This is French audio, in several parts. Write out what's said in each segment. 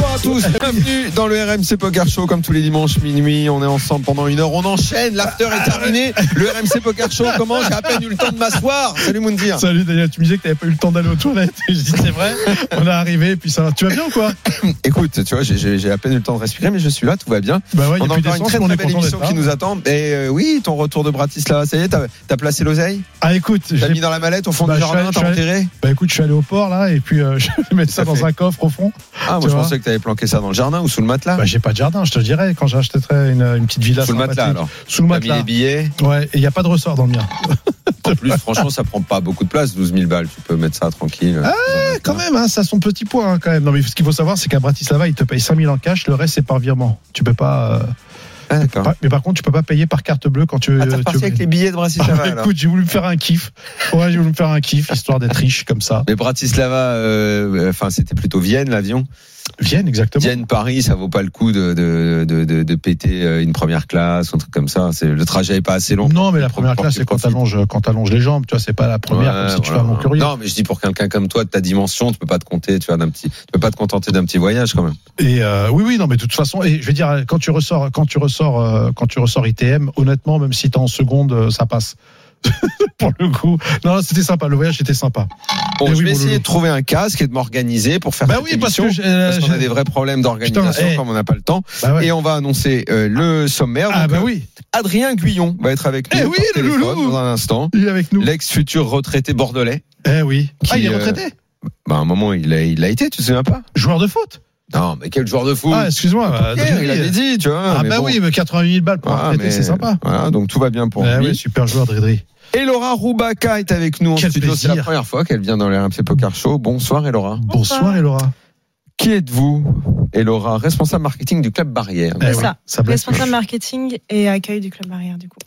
Bonsoir à tous, bienvenue dans le RMC Poker Show comme tous les dimanches minuit. On est ensemble pendant une heure, on enchaîne, l'after est terminé. Le RMC Poker Show commence, j'ai à peine eu le temps de m'asseoir. Salut Moundir. Salut Daniel, tu me disais que t'avais pas eu le temps d'aller aux toilettes. Et je dis c'est vrai, on est arrivé, puis ça va. Tu vas bien ou quoi? Écoute, tu vois, j'ai- à peine eu le temps de respirer, mais je suis là, tout va bien. Bah ouais, on a encore une très très belle émission qui nous attend. Et euh, oui, ton retour de Bratislava, ça y est, t'as as placé l'oseille? Ah écoute, T'as mis dans la mallette au fond Bah, du jardin, t'as enterré? bah écoute, je suis allé au port là, et puis euh, je vais mettre ça Ça dans fait. un coffre au fond. Ah, moi je vois? pensais que t'avais planqué ça dans le jardin ou sous le matelas. Bah j'ai pas de jardin, je te dirais, quand j'achèterai une, une petite villa sous le matelas alors. Sous le mis matelas. les billets. Ouais, et il y a pas de ressort dans le mien. En plus, franchement, ça prend pas beaucoup de place, 12 000 balles. Tu peux mettre ça tranquille. Ah, Quand même, hein, ça a son petit point hein, quand même. Non mais ce qu'il faut savoir, c'est qu'à Bratislava, ils te payent 5000 en cash, le reste c'est par virement. Tu peux pas. euh, Ah, pas- mais par contre, tu peux pas payer par carte bleue quand tu. Ah, t'es tu- reparti avec les billets de Ah, Bratislava alors. écoute, j'ai voulu me faire un kiff. Ouais, j'ai voulu me faire un kiff, histoire d'être riche comme ça. Mais Bratislava, euh, enfin c'était plutôt Vienne l'avion. Vienne, exactement. Vienne Paris, ça vaut pas le coup de de, de, péter euh, une première classe, ou un truc comme ça. C'est le trajet est pas assez long. Non, mais la première classe, c'est quand profites. t'allonges, quand les jambes. Tu vois, c'est pas la première, Ouais, comme si tu voilà. long courrier. Non, mais je dis pour quelqu'un comme toi de ta dimension, tu peux pas te compter, tu vois, d'un petit, tu peux pas te contenter d'un petit voyage quand même. Et euh, oui, oui, non, mais de toute façon, et je vais dire, quand tu ressors, quand tu ressors, euh, quand tu ressors ITM, honnêtement, même si t'es en seconde, euh, ça passe. Pour le coup, non, c'était sympa. Le voyage était sympa. Bon, Eh je oui, vais essayer de trouver un casque et de m'organiser pour faire Bah cette oui, parce émission, que j'ai- euh, parce qu'on a des vrais problèmes d'organisation eh. comme on n'a pas le temps. Bah ouais. Et on va annoncer euh, le sommaire. Ah bah euh, oui, Adrien Guyon va être avec nous Eh par oui, le téléphone loulou. dans un instant. il est avec nous. L'ex-futur retraité bordelais. Eh oui. Qui, ah, il est euh, retraité. Bah, à un moment, il a, il a été, tu te souviens pas Joueur de foot. Non, mais quel joueur de foot Ah, excuse-moi. Adrien, il avait dit, tu vois. Ah mais bah bon. oui, mais 88 000 balles pour un Ah, mais- c'est sympa. Voilà, donc tout va bien pour Eh lui. oui, super joueur, Dridri. Et Laura Roubaka est avec nous en Quel studio. C'est la première fois qu'elle vient dans le RMC Poker Show. Bonsoir, Elora. Bonsoir, Elora. Qui êtes-vous, Elora, responsable marketing du Club Barrière Eh ça. Responsable marketing et accueil du club barrière du coup.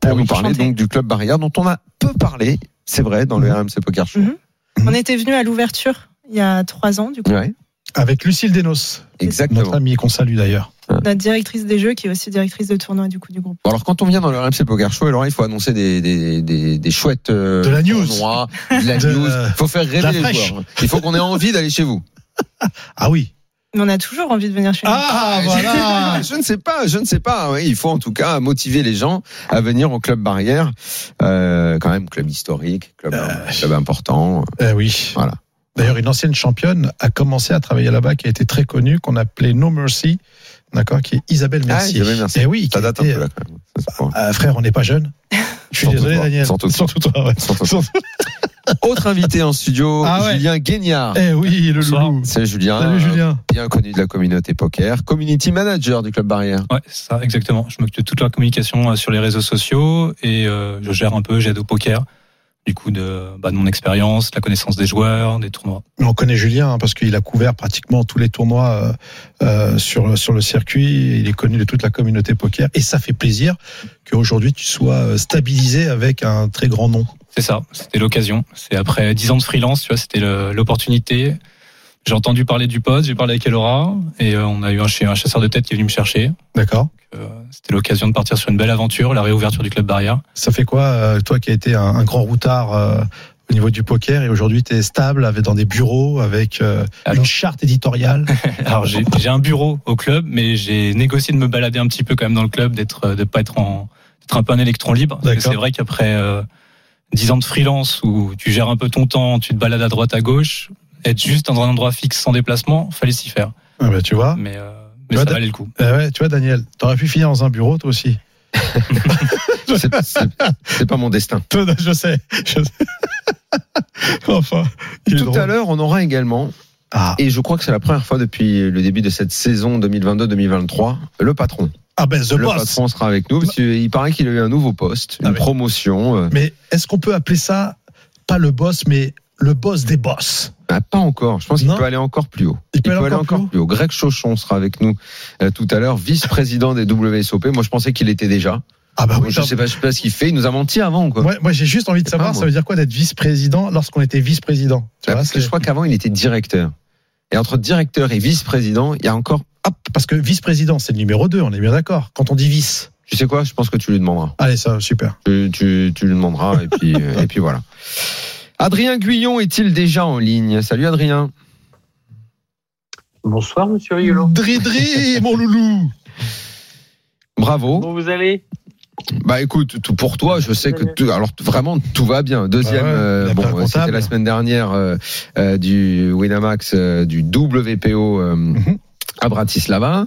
Pour Ah oui, nous parler donc du Club Barrière dont on a peu parlé, c'est vrai, dans le Mhm. RMC Poker Show. Mhm. On était venu à l'ouverture il y a trois ans du coup. Ouais, Avec Lucille Denos, exactement. notre amie qu'on salue d'ailleurs. Notre directrice des jeux qui est aussi directrice de tournoi du coup du groupe. Bon, alors quand on vient dans le RMC Poker Show, Elora, il faut annoncer des, des, des, des chouettes euh, De la news. tournois, de la De- news. Il faut faire rêver les fraîche. joueurs. Il faut qu'on ait envie d'aller chez vous. Ah oui. Mais on a toujours envie de venir chez nous. Ah, voilà. Je ne sais pas, je ne sais pas. Oui, il faut en tout cas motiver les gens à venir au club Barrière. Euh, quand même, club historique, club, Euh. club important. Eh oui. Voilà. D'ailleurs, une ancienne championne a commencé à travailler là-bas, qui a été très connue, qu'on appelait No Mercy, d'accord, qui est Isabelle Mercier. Ah, Isabelle Mercier. Eh oui, qui Ça a date un peu là quand même. Pas- euh, frère, on n'est pas jeune. Je suis désolé, toi. Daniel. Surtout toi. toi. ouais. Surtout- Surtout- Autre invité en studio, Ah ouais. Julien Guignard. Eh oui, le loulou. C'est Julien, Salut, euh, Julien. bien connu de la communauté poker, community manager du club Barrière. Ouais, c'est ça, exactement. Je m'occupe de toute la communication euh, sur les réseaux sociaux et euh, je gère un peu, j'aide au poker. Du coup, de, bah, de mon expérience, de la connaissance des joueurs, des tournois. On connaît Julien hein, parce qu'il a couvert pratiquement tous les tournois euh, euh, sur sur le circuit. Il est connu de toute la communauté poker et ça fait plaisir qu'aujourd'hui tu sois euh, stabilisé avec un très grand nom. C'est ça, c'était l'occasion. C'est après dix ans de freelance, tu vois, c'était l'opportunité. J'ai entendu parler du poste, j'ai parlé avec Elora et euh, on a eu un, ch- un chasseur de tête qui est venu me chercher. D'accord. Euh, c'était l'occasion de partir sur une belle aventure, la réouverture du club Barrière. Ça fait quoi, euh, toi qui as été un, un grand routard euh, au niveau du poker et aujourd'hui tu es stable avec, dans des bureaux avec euh, Alors- une charte éditoriale? Alors j'ai j'ai un bureau au club, mais j'ai négocié de me balader un petit peu quand même dans le club, d'être de pas être en d'être un peu un électron libre. Parce que D'accord. C'est vrai qu'après euh, dix ans de freelance où tu gères un peu ton temps, tu te balades à droite à gauche, être juste dans un endroit fixe sans déplacement, fallait s'y faire. ah bah, Tu vois Mais, euh, Tu mais vois, ça da- valait le coup. Ouais, Tu vois Daniel, t'aurais pu finir dans un bureau toi aussi. C'est pas mon destin. je sais. Je sais. enfin, il Tout drôle. à l'heure, on aura également, Ah, et je crois que c'est la première fois depuis le début de cette saison 2022-2023, le patron. ah ben The le Boss. patron sera avec nous, parce qu'il paraît qu'il a eu un nouveau poste, une Ah, promotion. euh, Mais est-ce qu'on peut appeler ça pas le boss, mais le boss des boss ah, pas encore. Je pense qu'il peut aller encore plus haut. Il peut aller encore plus plus haut. Greg Chauchon sera avec nous euh, tout à l'heure, vice-président des WSOP. Moi, je pensais qu'il était déjà. Ah bah oui, je sais pas, je sais pas ce qu'il fait. Il nous a menti avant, quoi. Moi, moi j'ai juste envie de savoir, ça veut dire quoi d'être vice-président lorsqu'on était vice-président? Ah, vois, parce que je crois qu'avant, il était directeur. Et entre directeur et vice-président, il y a encore. Hop, Parce que vice-président, c'est le numéro 2, on est bien d'accord. Quand on dit vice. tu sais quoi? Je pense que tu lui demanderas. Allez, ça, super. Tu, tu, tu lui demanderas et puis euh, et puis voilà. Adrien Guyon est-il déjà en ligne? Salut Adrien. Bonsoir, monsieur Riolo. Dri-dri, mon loulou Bravo. Comment vous allez? Bah écoute, tout pour toi, je sais que tout, alors vraiment tout va bien. Deuxième, Bah ouais, euh, bon, c'était la semaine dernière euh, euh, du Winamax euh, du WPO euh, Mhm. à Bratislava,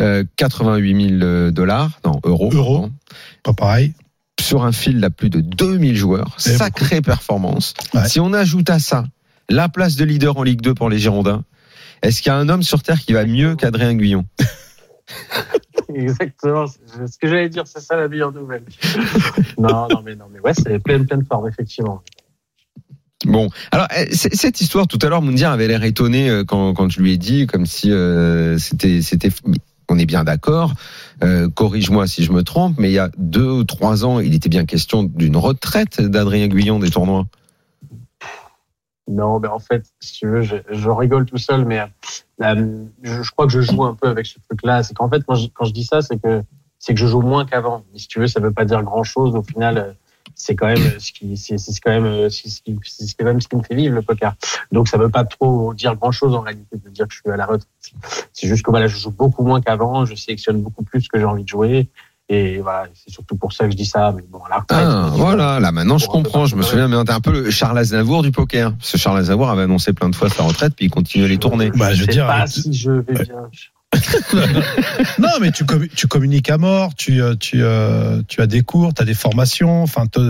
euh, 88 000 dollars, non euros, Euros. Pas pareil. Sur un field à plus de 2000 joueurs, Et sacrée performance. Ouais. Si on ajoute à ça la place de leader en Ligue 2 pour les Girondins, est-ce qu'il y a un homme sur terre qui va mieux qu'Adrien Guyon? Exactement. Ce que j'allais dire, c'est ça la meilleure nouvelle. non, non, mais non, mais ouais, c'est pleine, pleine forme, effectivement. Bon, alors eh, cette histoire tout à l'heure, Moundir avait l'air étonné euh, quand, quand je lui ai dit, comme si euh, c'était c'était. On est bien d'accord. euh, Corrige-moi si je me trompe, mais il y a deux ou trois ans, il était bien question d'une retraite d'Adrien Guyon des tournois. Non, mais en fait, si tu veux, je, rigole tout seul, mais euh, je, crois que je joue un peu avec ce truc-là. C'est qu'en fait, quand je, dis ça, c'est que c'est que je joue moins qu'avant. Si tu veux, ça veut pas dire grand-chose. Au final, euh, c'est quand même euh, ce qui, c'est c'est quand même, euh, c'est ce c'est quand même ce qui me fait vivre le poker. Donc, ça veut pas trop dire grand-chose en réalité de dire que je suis à la retraite. C'est juste que voilà, je joue beaucoup moins qu'avant. Je sélectionne beaucoup plus ce que j'ai envie de jouer. Et voilà, c'est surtout pour ça que je dis ça. Mais bon, à la retraite. Ah, voilà, là maintenant je comprends. Je me souviens, mais t'es un peu le Charles Aznavour du poker. Parce que Charles Aznavour avait annoncé plein de fois sa retraite, puis il continue à les tourner. Bah, je veux sais dire, pas si je vais bien. Non, mais tu, commu- tu communiques à mort, tu, euh, tu, euh, tu as des cours, tu as des formations, enfin, tu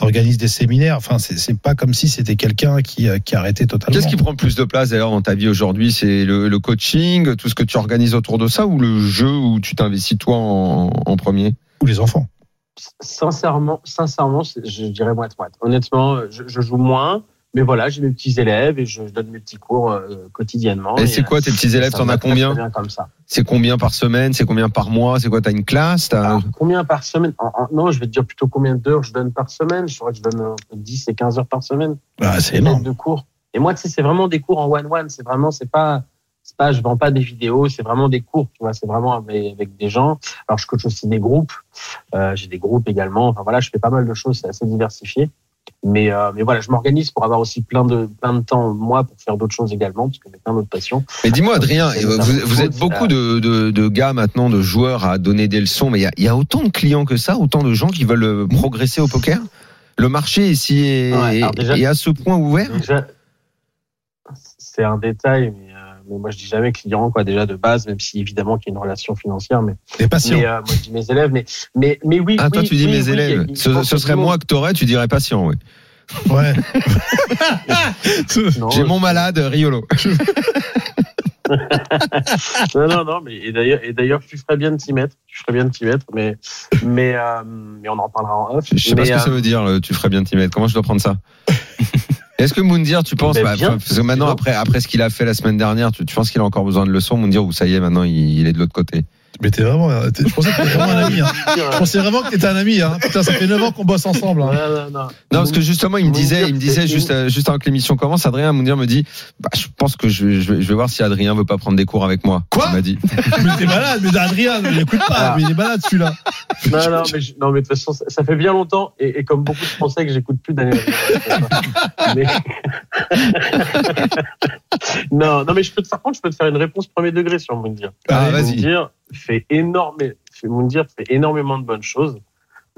organises des séminaires. Enfin, c'est pas comme si c'était quelqu'un qui, euh, qui arrêtait totalement. Qu'est-ce qui prend le plus de place d'ailleurs dans ta vie aujourd'hui? C'est le, le coaching, tout ce que tu organises autour de ça, ou le jeu où tu t'investis toi en, en premier? Ou les enfants Sincèrement, sincèrement, je dirais moite. Honnêtement, je, je joue moins, mais voilà, j'ai mes petits élèves et je, je donne mes petits cours euh, quotidiennement. Et c'est quoi tes petits élèves T'en as combien. C'est combien par semaine C'est combien par mois C'est quoi T'as une classe T'as- Alors, combien par semaine? En- en- Non, je vais te dire plutôt combien d'heures je donne par semaine. Je crois que je donne entre 10 et 15 heures par semaine. bah, C'est énorme. de cours. Et moi, tu sais, c'est vraiment des cours en one-one. C'est vraiment, c'est pas, c'est pas, je vends pas des vidéos, c'est vraiment des cours, tu vois, c'est vraiment avec, avec des gens. Alors, je coach aussi des groupes. Euh, j'ai des groupes également. Enfin, voilà, je fais pas mal de choses, c'est assez diversifié. Mais, euh, mais voilà, je m'organise pour avoir aussi plein de, plein de temps, moi, pour faire d'autres choses également, parce que j'ai plein d'autres passions. Mais dis-moi, Adrien, vous, êtes beaucoup là. de, de, de gars maintenant, de joueurs à donner des leçons, mais il y a, il y a autant de clients que ça, autant de gens qui veulent euh, progresser au poker? Le marché si, est, Ouais, alors déjà- est à ce point ouvert? c'est un détail, mais, euh, mais moi, je dis jamais client, quoi, déjà de base, même si évidemment qu'il y a une relation financière, mais Des patients. Mais euh, moi, je dis mes élèves, mais, mais, mais oui. Ah, toi oui, tu dis oui, mes oui, élèves. Ce, serait moi que t'aurais, tu dirais patient, oui. Ouais. J'ai mon malade, Riolo. non, non, non, mais et d'ailleurs, et d'ailleurs, tu ferais bien de t'y mettre. Tu ferais bien de t'y mettre, mais, mais, euh, mais on en parlera en off. Je sais pas ce que ça euh, veut dire, le tu ferais bien de t'y mettre. Comment je dois prendre ça? Est-ce que Moundir, tu penses, Ben, bah, parce que maintenant, après, après ce qu'il a fait la semaine dernière, tu, tu penses qu'il a encore besoin de leçons, Moundir, ou ça y est, maintenant, il, il est de l'autre côté? Mais t'es vraiment. t'es- Je pensais que t'étais vraiment un ami. Hein. Je pensais vraiment que t'étais un ami. Hein. Putain, ça fait 9 ans qu'on bosse ensemble. Hein. Non, non, non. Non, parce que justement, il me Moundir, disait, il me disait juste, juste avant que l'émission commence, Adrien Moundir me dit, bah, je pense que je, je, vais- je vais voir si Adrien veut pas prendre des cours avec moi. Quoi? Il m'a dit. Mais t'es malade, mais Adrien, ne l'écoute pas. Ah. Mais il est malade celui-là. Non, non, mais, je- non, mais de toute façon, ça, ça fait bien longtemps, et, et comme beaucoup de Français, que j'écoute plus Daniel. mais... non, non, mais je peux te, par contre, je peux te faire une réponse premier degré sur Moundir. Ah, vas-y. Fait énormément, Moundir fait énormément de bonnes choses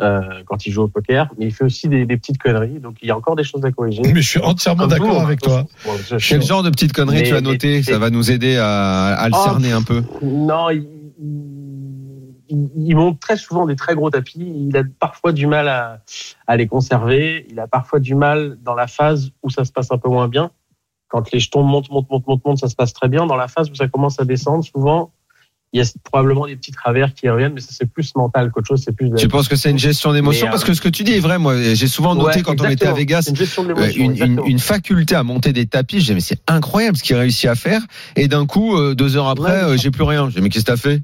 euh, quand il joue au poker, mais il fait aussi des, des petites conneries, donc il y a encore des choses à corriger. Mais je suis entièrement d'accord hein, avec toi. attention. Bon, je- je- Quel genre de petites conneries Mais- tu as noté Ça va nous aider à, à le Oh. cerner un peu. Non, il, il, il monte très souvent des très gros tapis. Il a parfois du mal à, à les conserver. Il a parfois du mal dans la phase où ça se passe un peu moins bien. Quand les jetons montent, montent, montent, montent, montent, ça se passe très bien. Dans la phase où ça commence à descendre, souvent, il y a probablement des petits travers qui reviennent, mais ça c'est plus mental qu'autre chose. C'est plus. de- Tu penses que c'est une gestion d'émotion? Mais, euh, Parce que ce que tu dis est vrai. Moi, j'ai souvent noté Ouais, quand on était à. Vegas une euh, une, faculté à monter des tapis. Je dis mais c'est incroyable ce qu'il réussit à faire. Et d'un coup, euh, deux heures après, Ouais, j'ai plus rien. Je dis mais qu'est-ce que t'as fait?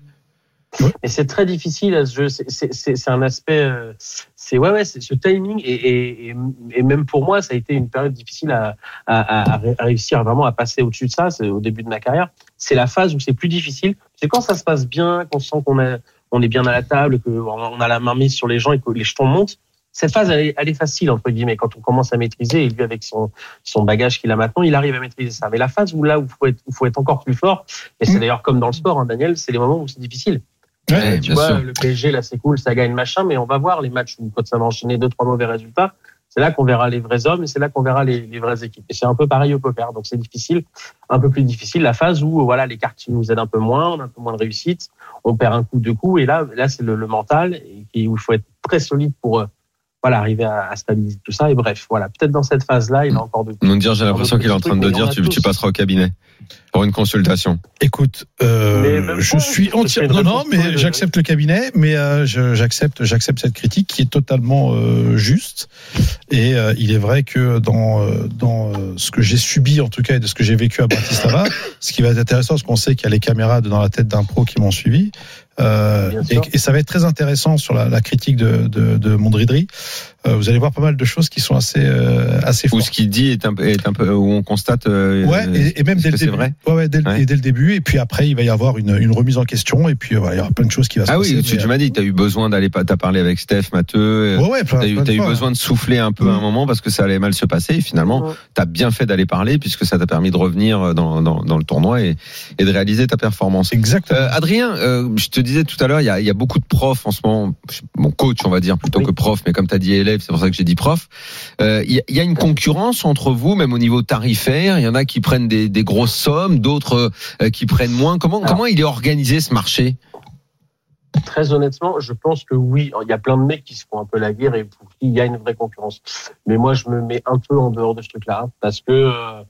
Ouais. Mais c'est très difficile à ce jeu. C'est- un aspect, euh, c'est ouais, ouais, ce timing et, et, et, et même pour moi, ça a été une période difficile à, à, à, à ré- à réussir vraiment à passer au-dessus de ça. C'est au début de ma carrière. C'est la phase où c'est plus difficile. C'est quand ça se passe bien, qu'on sent qu'on est, on est bien à la table, qu'on a la main mise sur les gens et que les jetons montent. Cette phase, elle est, elle est facile entre guillemets quand on commence à maîtriser. Et lui, avec son, son bagage qu'il a maintenant, il arrive à maîtriser ça. Mais la phase où là où faut être, où faut être encore plus fort, et c'est Mm. d'ailleurs comme dans le sport, hein, Daniel, c'est les moments où c'est difficile. Ouais, tu vois, sûr. le PSG, là, c'est cool, ça gagne machin, mais on va voir les matchs où quand ça va enchaîner deux, trois mauvais résultats. C'est là qu'on verra les vrais hommes et c'est là qu'on verra les, les vraies équipes. Et c'est un peu pareil au poker. Donc c'est difficile, un peu plus difficile. La phase où, voilà, les cartes nous aident un peu moins, on a un peu moins de réussite, on perd un coup, deux coups. Et là, là, c'est le, le mental et, et où il faut être très solide pour, euh, voilà, arriver à, à stabiliser tout ça. Et bref, voilà, peut-être dans cette phase-là, il a encore de Moundir, j'ai l'impression qu'il est en train de dire tu, tu passeras au cabinet pour une consultation. Écoute, euh, je pas, suis entièrement non, non, mais j'accepte le cabinet, mais euh, je- j'accepte, j'accepte cette critique qui est totalement euh, juste. Et euh, il est vrai que dans euh, dans euh, ce que j'ai subi en tout cas et de ce que j'ai vécu à Bratislava, ce qui va être intéressant, parce qu'on sait qu'il y a les caméras dans la tête d'un pro qui m'ont suivi. Euh, et, ça va être très intéressant sur la, la critique de, de, de Mondridri. Euh, vous allez voir pas mal de choses qui sont assez euh, assez Ou fortes. ce qu'il dit est un, peu- est un peu où on constate. euh, Ouais, et, et même dès le début. vrai Ouais, ouais, dès, le- Ouais. et dès le début. Et puis après, il va y avoir une, une remise en question. Et puis, euh, voilà, il y aura plein de choses qui va se Ah passer. oui, tu, tu m'as dit, tu as eu besoin d'aller, pas- t'as parlé avec Steph, Matteux. ouais, ouais, plein, T'as eu, plein de t'as eu fois, besoin de souffler un peu à un Mm. moment parce que ça allait mal se passer et finalement Ouais. t'as bien fait d'aller parler puisque ça t'a permis de revenir dans, dans, dans le tournoi et, et de réaliser ta performance. Exactement. Euh, Adrien, euh, je te disais tout à l'heure, il y a, il y a beaucoup de profs en ce moment, mon coach on va dire plutôt Oui. que prof, mais comme tu as dit élève, c'est pour ça que j'ai dit prof. Euh, Il y, a- il y a une concurrence entre vous, même au niveau tarifaire. Il y en a qui prennent des, des grosses sommes, d'autres euh, qui prennent moins. Comment, Alors. comment il est organisé ce marché? Très honnêtement, je pense que oui, il y a plein de mecs qui se font un peu la guerre et pour qui il y a une vraie concurrence. Mais moi, je me mets un peu en dehors de ce truc-là parce que euh,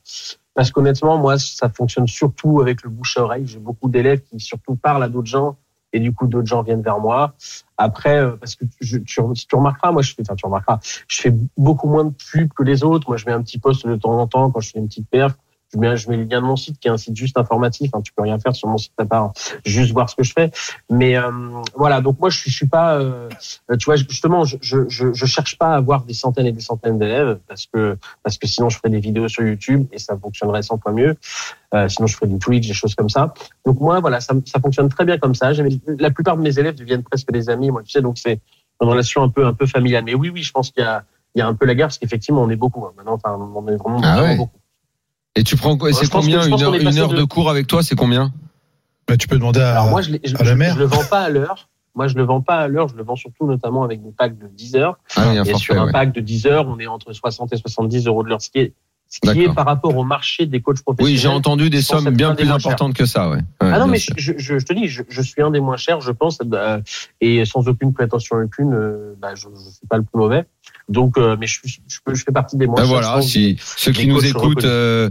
parce qu'honnêtement, moi, ça fonctionne surtout avec le bouche à oreille. J'ai beaucoup d'élèves qui surtout parlent à d'autres gens et du coup, d'autres gens viennent vers moi. Après, euh, parce que tu, tu remarqueras, moi, je fais, enfin, tu remarqueras, je fais beaucoup moins de pubs que les autres. Moi, je mets un petit post de temps en temps quand je fais une petite perf. Je mets, je mets le lien de mon site qui est un site juste informatif. Hein, tu peux rien faire sur mon site à part juste voir ce que je fais. Mais euh, voilà, donc moi je suis, je suis pas, euh, tu vois, justement, je, je, je, je cherche pas à avoir des centaines et des centaines d'élèves parce que parce que sinon je ferais des vidéos sur YouTube et ça fonctionnerait 100 fois mieux. Euh, sinon je ferais du Twitch, des choses comme ça. Donc moi voilà, ça, ça fonctionne très bien comme ça. La plupart de mes élèves deviennent presque des amis, moi tu sais, donc c'est une relation un peu un peu familiale. Mais oui oui, je pense qu'il y a il y a un peu la guerre parce qu'effectivement on est beaucoup hein. maintenant. Enfin, on est vraiment, Ah ouais. beaucoup. Et tu prends quoi C'est je combien je une heure, une de- de cours avec toi C'est combien? Bah, tu peux demander à, Alors moi je, je, à la je- mer. je le vends pas à l'heure. Moi je le vends pas à l'heure, je le vends surtout notamment avec des packs de 10 heures. Ah un Et forfait, sur un ouais. pack de 10 heures, on est entre 60 et 70 euros de l'heure, ce qui est, ce qui est par rapport au marché des coachs professionnels. Oui, j'ai entendu des je sommes bien plus importantes que ça, ouais. Ouais, Ah non, mais je, je, je te dis, je, je suis un des moins chers, je pense, euh, et sans aucune prétention aucune, euh, bah, je ne suis pas le plus mauvais. Donc, euh, mais je, fais partie des moins Ben chers. voilà, si ceux qui nous écoutent euh,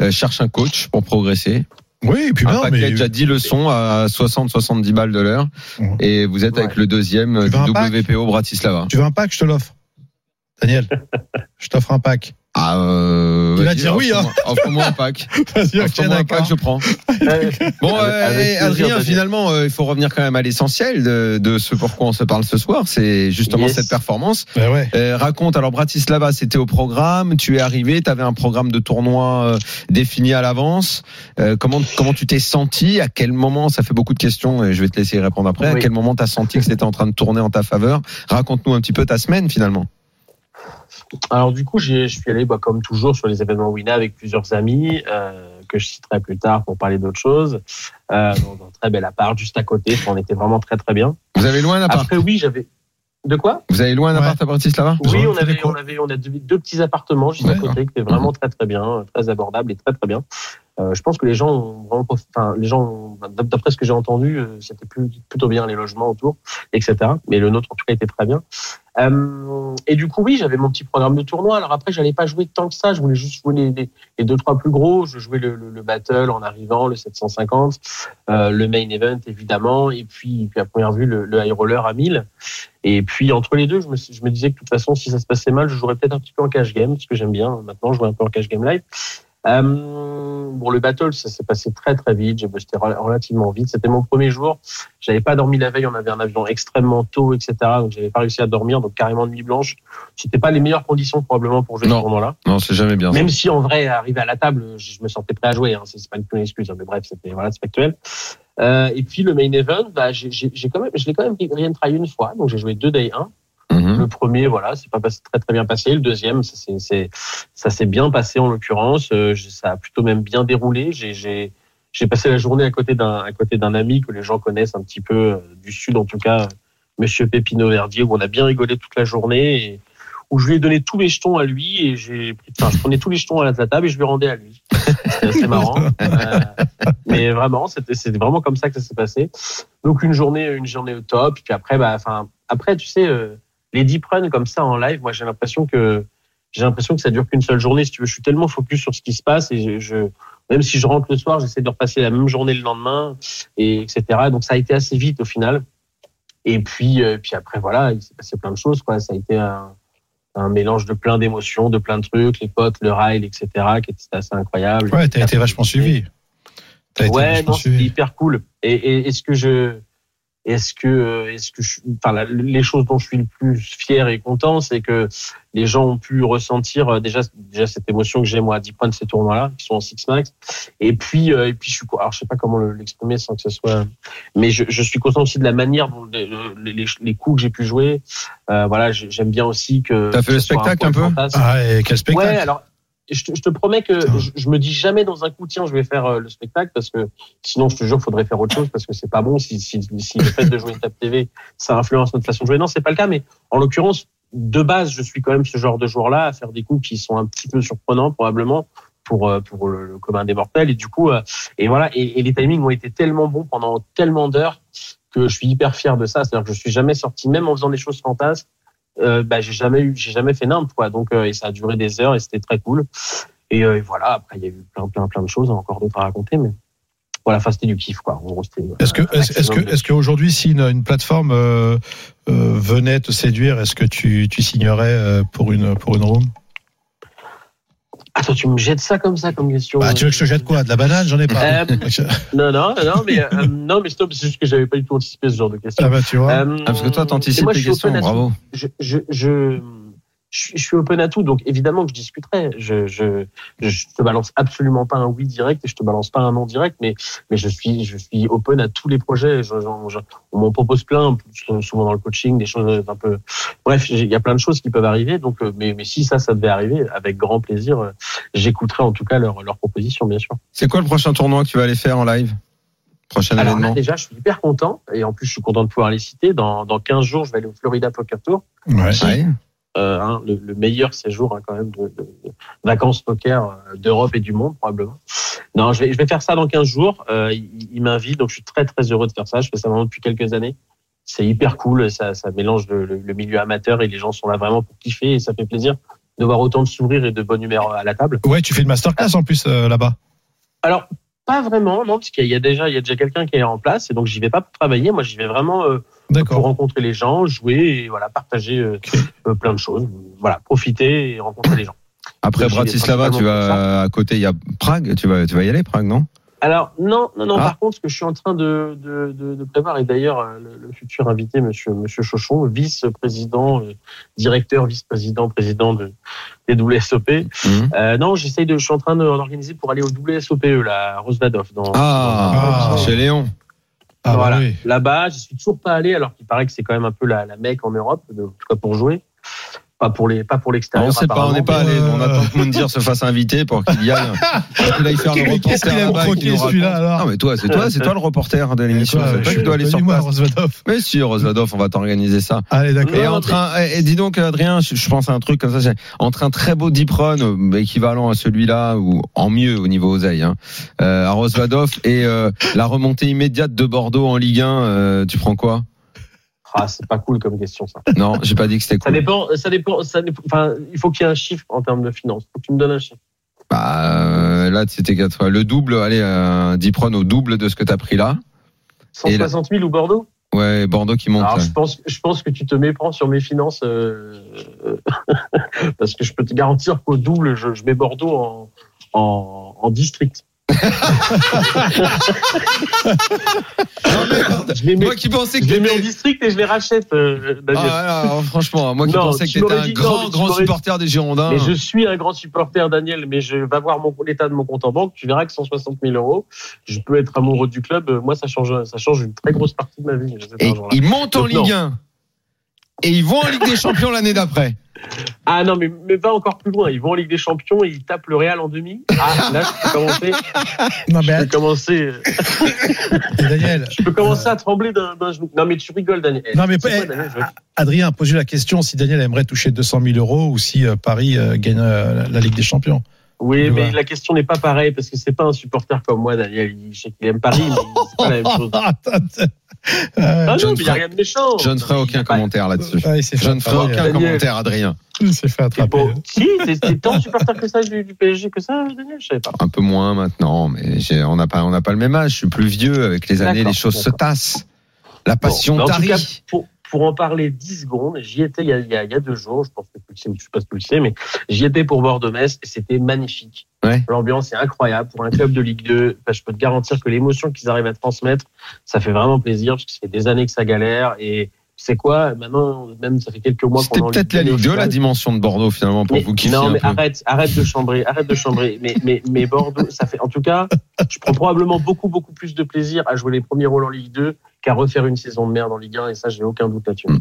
euh, cherchent un coach pour progresser, Oui, et puis un non, mais package à 10 leçons à 60-70 balles de l'heure, Mhm. et vous êtes avec le deuxième du WPO Bratislava. tu veux un pack, je te l'offre. Daniel, je t'offre un pack. Ah, euh, Il va vas-y, dire oui, hein. offre-moi- un pack. Offre-moi un pack, je prends. Bon, Avec- euh, avec et plaisir, Adrien, finalement, euh, il faut revenir quand même à l'essentiel de, de ce pourquoi on se parle ce soir. C'est justement Yes. cette performance. Bah ouais. Euh, raconte, alors Bratislava, c'était au programme, tu es arrivé, tu avais un programme de tournoi euh, défini à l'avance. Euh, comment, comment tu t'es senti? À quel moment, ça fait beaucoup de questions et je vais te laisser y répondre après, à quel moment tu as senti que c'était en train de tourner en ta faveur? Raconte-nous un petit peu ta semaine finalement. Alors du coup, j'ai- je suis allé, bah, comme toujours, sur les événements Wina avec plusieurs amis euh, que je citerai plus tard pour parler d'autres choses. Euh, dans, un très bel appart juste à côté, on était vraiment très très bien. Vous avez loin un appart Après oui, j'avais de quoi? Vous avez loin un Ouais. appart à Bratislava Oui, on avait, on avait, on a deux, deux petits appartements juste à côté qui étaient vraiment très très bien, très abordables et très très bien. Euh, je pense que les gens ont enfin, les gens, ont- d'après ce que j'ai entendu, euh, c'était plutôt bien les logements autour, etc. Mais le nôtre en tout cas était très bien. Euh, et du coup, oui, j'avais mon petit programme de tournoi. Alors après, j'allais pas jouer tant que ça. Je voulais juste jouer les, deux trois plus gros. Je jouais le, le, le battle en arrivant, le 750, euh, le main event évidemment, et puis, puis à première vue le, le high roller à 1000. Et puis entre les deux, je me, je me disais que de toute façon, si ça se passait mal, je jouerais peut-être un petit peu en cash game, parce que j'aime bien maintenant jouer un peu en cash game live. Euh, bon, le battle, ça s'est passé très très vite. J'ai bossé rel- relativement vite. C'était mon premier jour. J'avais pas dormi la veille. On avait un avion extrêmement tôt, etc. Donc j'avais pas réussi à dormir. Donc carrément nuit blanche. C'était pas les meilleures conditions probablement pour jouer Non. ce tournoi-là. Non, c'est jamais bien. ça. Même si en vrai, arrivé à la table, je me sentais prêt à jouer. Hein. C'est pas une excuse, hein, mais bref, c'était voilà, c'est factuel. Euh, et puis le main event, bah, j'ai quand même, je l'ai quand même rien try une fois. Donc j'ai joué deux day 1. Mhm. Le premier, voilà, c'est pas passé très très bien passé. Le deuxième, ça s'est c'est- ça s'est bien passé en l'occurrence. Euh, ça a plutôt même bien déroulé. J'ai j'ai j'ai passé la journée à côté d'un à côté d'un ami que les gens connaissent un petit peu euh, du sud en tout cas, Monsieur Pépino Verdier, où on a bien rigolé toute la journée et où je lui ai donné tous les jetons à lui et j'ai enfin, je prenais tous les jetons à la table et je lui rendais à lui. Assez marrant. Euh, mais vraiment, c'était c'était vraiment comme ça que ça s'est passé. Donc une journée une journée au top. Puis après, bah, enfin après, tu sais. euh, les deep runs comme ça en live, moi j'ai l'impression que j'ai l'impression que ça dure qu'une seule journée. Si tu veux, je suis tellement focus sur ce qui se passe et je, je- même si je rentre le soir, j'essaie de repasser la même journée le lendemain et etc. Donc ça a été assez vite au final. Et puis euh, puis après voilà, il s'est passé plein de choses quoi. Ça a été un, un mélange de plein d'émotions, de plein de trucs, les potes, le ride, etc. qui était assez incroyable. Ouais, t'as été vachement suivi. Été Ouais, vachement non, c'était hyper cool. Et, et est-ce que je, est-ce que, euh, est-ce que, je, enfin, la- les choses dont je suis le plus fier et content, c'est que les gens ont pu ressentir euh, déjà, déjà cette émotion que j'ai moi à 10 points de ces tournois-là, qui sont en six max. Et puis, euh, et puis, je suis, alors je sais pas comment le- l'exprimer sans que ce soit, mais je, je suis content aussi de la manière dont les, les, les- coups que j'ai pu jouer. Euh, voilà, j'ai- j'aime bien aussi que. T'as fait le spectacle un peu? Ah, et quel spectacle Ouais, alors je te, je te promets que je, je me dis jamais dans un coup tiens je vais faire euh, le spectacle parce que sinon je te jure faudrait faire autre chose parce que c'est pas bon. Si, si, si le fait de jouer une table TV ça influence notre façon de jouer. Non c'est pas le cas mais en l'occurrence de base je suis quand même ce genre de joueur là à faire des coups qui sont un petit peu surprenants probablement pour euh, pour le, le commun des mortels. Et du coup euh, et voilà. Et, et les timings ont été tellement bons pendant tellement d'heures que je suis hyper fier de ça. C'est-à-dire que je suis jamais sorti même en faisant des choses fantasques euh, bah, j'ai jamais eu, j'ai jamais fait nimp quoi. Donc euh, et ça a duré des heures et c'était très cool. Et, euh, et voilà. Après il y a eu plein plein plein de choses, encore d'autres à raconter, mais voilà. Enfin c'était du kiff quoi. Est-ce que, est-ce, que, est-ce qu'aujourd'hui, si une, une plateforme euh, venait te séduire, est-ce que tu, tu signerais pour une, pour une room? Attends, tu me jettes ça comme ça comme question. bah, Tu veux que je te jette quoi De la banane? J'en ai pas. Euh, Non non non mais euh, non mais stop. C'est juste que j'avais pas du tout anticipé ce genre de questions. ah bah tu vois. Euh, Ah, parce que toi, t'anticipes les questions, bravo. je, je, je, je, je suis open à tout, donc évidemment que je discuterai. Je, je, je te balance absolument pas un oui direct et je te balance pas un non direct, mais, mais je suis, je suis open à tous les projets. Je, je- je- on m'en propose plein, souvent dans le coaching, des choses un peu. Bref, il y a plein de choses qui peuvent arriver. Donc, euh, mais, mais si ça, ça devait arriver, avec grand plaisir, euh, j'écouterai en tout cas leurs leur propositions, bien sûr. C'est quoi le prochain tournoi que tu vas aller faire en live? Prochain Alors là, événement déjà, je suis hyper content et en plus, je suis content de pouvoir les citer. Dans, dans 15 jours, je vais aller au Florida Poker Tour. Ouais. Ouais. Euh, hein, le, le meilleur séjour hein, quand même de, de- de vacances poker euh, d'Europe et du monde probablement. Non, je vais, je vais faire ça dans 15 jours. Euh, il il m'invite, donc je suis très très heureux de faire ça. Je fais ça maintenant depuis quelques années. C'est hyper cool, ça, ça mélange le, le- le milieu amateur et les gens sont là vraiment pour kiffer et ça fait plaisir de voir autant de sourires et de bonne humeur à la table. Ouais, tu fais une masterclass en plus euh, là-bas. Alors pas vraiment, non, parce qu'il y a déjà il y a déjà quelqu'un qui est en place et donc j'y vais pas pour travailler. Moi, j'y vais vraiment euh, pour rencontrer les gens, jouer et voilà partager euh, euh, plein de choses. Voilà, profiter et rencontrer les gens. Après Bratislava, tu vas à côté, il y a Prague. Tu vas, tu vas y aller, Prague, non? Alors non, non, non. Ah. Par contre, ce que je suis en train de, de, de, de prévoir, et d'ailleurs euh, le, le futur invité, Monsieur Monsieur Chochon, vice-président, euh, directeur, vice-président, président de des WSOP. Mhm. Euh, non, j'essaye de, je suis en train d'organiser pour aller au WSOPE, là, à Rosvadov, dans. Ah, Ah. chez Léon. Ah bah voilà. oui. Là-bas, j'y suis toujours pas allé, alors qu'il paraît que c'est quand même un peu la, la mecque en Europe, de, en tout cas pour jouer. Pas pour les, pas pour l'extérieur. on sait pas, on n'est pas allé. On attend que Moundir se fasse inviter pour qu'il y aille. Pour qu'il aille faire le reporter Non, mais toi, c'est toi, c'est toi le reporter de l'émission. C'est toi je- qui dois aller sur dis-moi, place. Mais si, Rosvadov, on va t'organiser ça. Allez, d'accord. Et Non, entre un, et et dis donc, Adrien, je, pense à un truc comme ça, c'est entre un très beau deep run, euh, équivalent à celui-là, ou en mieux au niveau oseille, hein, euh, à Rosvadov, et euh, la remontée immédiate de Bordeaux en Ligue 1, euh, tu prends quoi? Ah, c'est pas cool comme question ça. Non, j'ai pas dit que c'était Ça cool. dépend, ça dépend, ça dépend. Enfin, il faut qu'il y ait un chiffre en termes de finances. Faut que tu me donnes un chiffre. Bah, euh, là, c'était quatre fois. Le double, allez, un deep run au double de ce que t'as pris là. Et là- 160 000 ou Bordeaux? Ouais, Bordeaux qui monte. Alors, je pense, je pense que tu te méprends sur mes finances euh, parce que je peux te garantir qu'au double, je, je mets Bordeaux en, en, en district. Les mets, Moi qui pensais que je les mets en district et je les rachète, euh, Daniel. Ah, alors, franchement, moi qui Non, pensais que tu m'aurais un non, grand, grand supporter des Girondins. Mais je suis un grand supporter, Daniel, mais je vais voir mon, l'état de mon compte en banque. Tu verras que 160 000 euros, je peux être amoureux du club. Euh, Moi, ça change, ça change une très grosse partie de ma vie. Et ils montent en non. Ligue 1. Et ils vont en Ligue des Champions l'année d'après. Ah non, mais, mais va encore plus loin. Ils vont en Ligue des Champions et ils tapent le Real en demi. Ah, là, je peux commencer. Non, mais Je peux commencer, Daniel, je peux commencer à trembler d'un genou. Non, mais tu rigoles, Daniel. Non, mais pas- quoi, Daniel Je veux- Adrien a posé la question si Daniel aimerait toucher 200 000 euros ou si euh, Paris euh, gagne euh, la Ligue des Champions. Oui, mais vois. la question n'est pas pareille parce que c'est pas un supporter comme moi, Daniel. Il, je sais qu'il aime Paris, mais c'est pas la même chose. Euh, Ah je non, ne mais il n'y a ferai- rien de méchant. Je ne ferai Il y aucun commentaire là-dessus. ouais, Je ne ferai aucun Daniel. commentaire, Adrien. Il s'est fait attraper. pas- Si, t'es tant supporter que ça du, du PSG que ça, Daniel Je savais pas. Un peu moins maintenant, mais on n'a pas, on n'a pas le même âge. Je suis plus vieux. Avec les années, les choses se tassent. La passion Bon, tarit. cas, pour, pour en parler 10 secondes, j'y étais il y, a, il y deux jours, je pense que tu le sais je sais pas si tu le sais, mais j'y étais pour Bordeaux-Metz et c'était magnifique. Ouais. L'ambiance est incroyable pour un club de Ligue 2. Enfin, je peux te garantir que l'émotion qu'ils arrivent à transmettre, ça fait vraiment plaisir parce que ça fait des années que ça galère et c'est quoi Maintenant, même ça fait quelques mois qu'on C'était peut-être la Ligue 2, la dimension de Bordeaux finalement pour mais- vous kiffer non, un mais peu. arrête, arrête de chambrer, arrête de chambrer. Mais, mais, mais Bordeaux, ça fait, en tout cas, je prends probablement beaucoup, beaucoup plus de plaisir à jouer les premiers rôles en Ligue 2 qu'à refaire une saison de merde en Ligue 1, et ça, j'ai aucun doute là-dessus. Mm.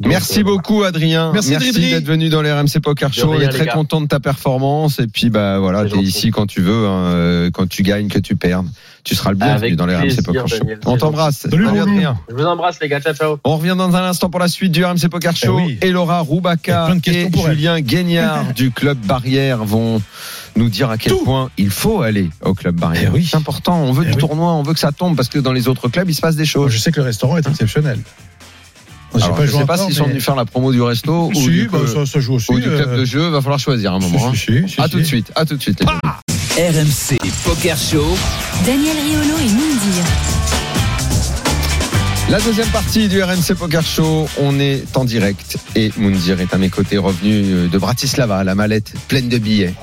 Donc, Merci euh, beaucoup Adrien. Merci, Dridri. d'être venu dans les RMC Poker Show. On est très content de ta performance et puis bah voilà, t'es ici quand tu veux, hein, euh, quand tu gagnes, que tu perdes, tu seras le bienvenu Avec dans les RMC Poker Show. Daniel, On t'embrasse. Salut, Salut, Loulou. Adrien. Je vous embrasse, les gars. Ciao, ciao. On revient dans un instant pour la suite du RMC Poker Show. Eh oui. Et Laura Il y a Roubaka plein de questions et pour elle. Julien Guignard du club Barrière vont nous dire à quel Tout. point il faut aller au club Barrière. Eh oui. C'est important. On veut Eh du oui. tournoi, on veut que ça tombe parce que dans les autres clubs il se passe des choses. Je sais que le restaurant est exceptionnel. J'ai Alors, pas je joué sais pas s'ils sont venus faire la promo du resto ou du, bah, ça, ça joue aussi. ou du club euh, de jeu. Va falloir choisir un moment. hein. si, si, si, À tout de suite. À tout de suite. RMC Poker Show. Daniel Riolo et Moundir. La deuxième partie du RMC Poker Show, on est en direct et Moundir est à mes côtés, revenu de Bratislava, la mallette pleine de billets.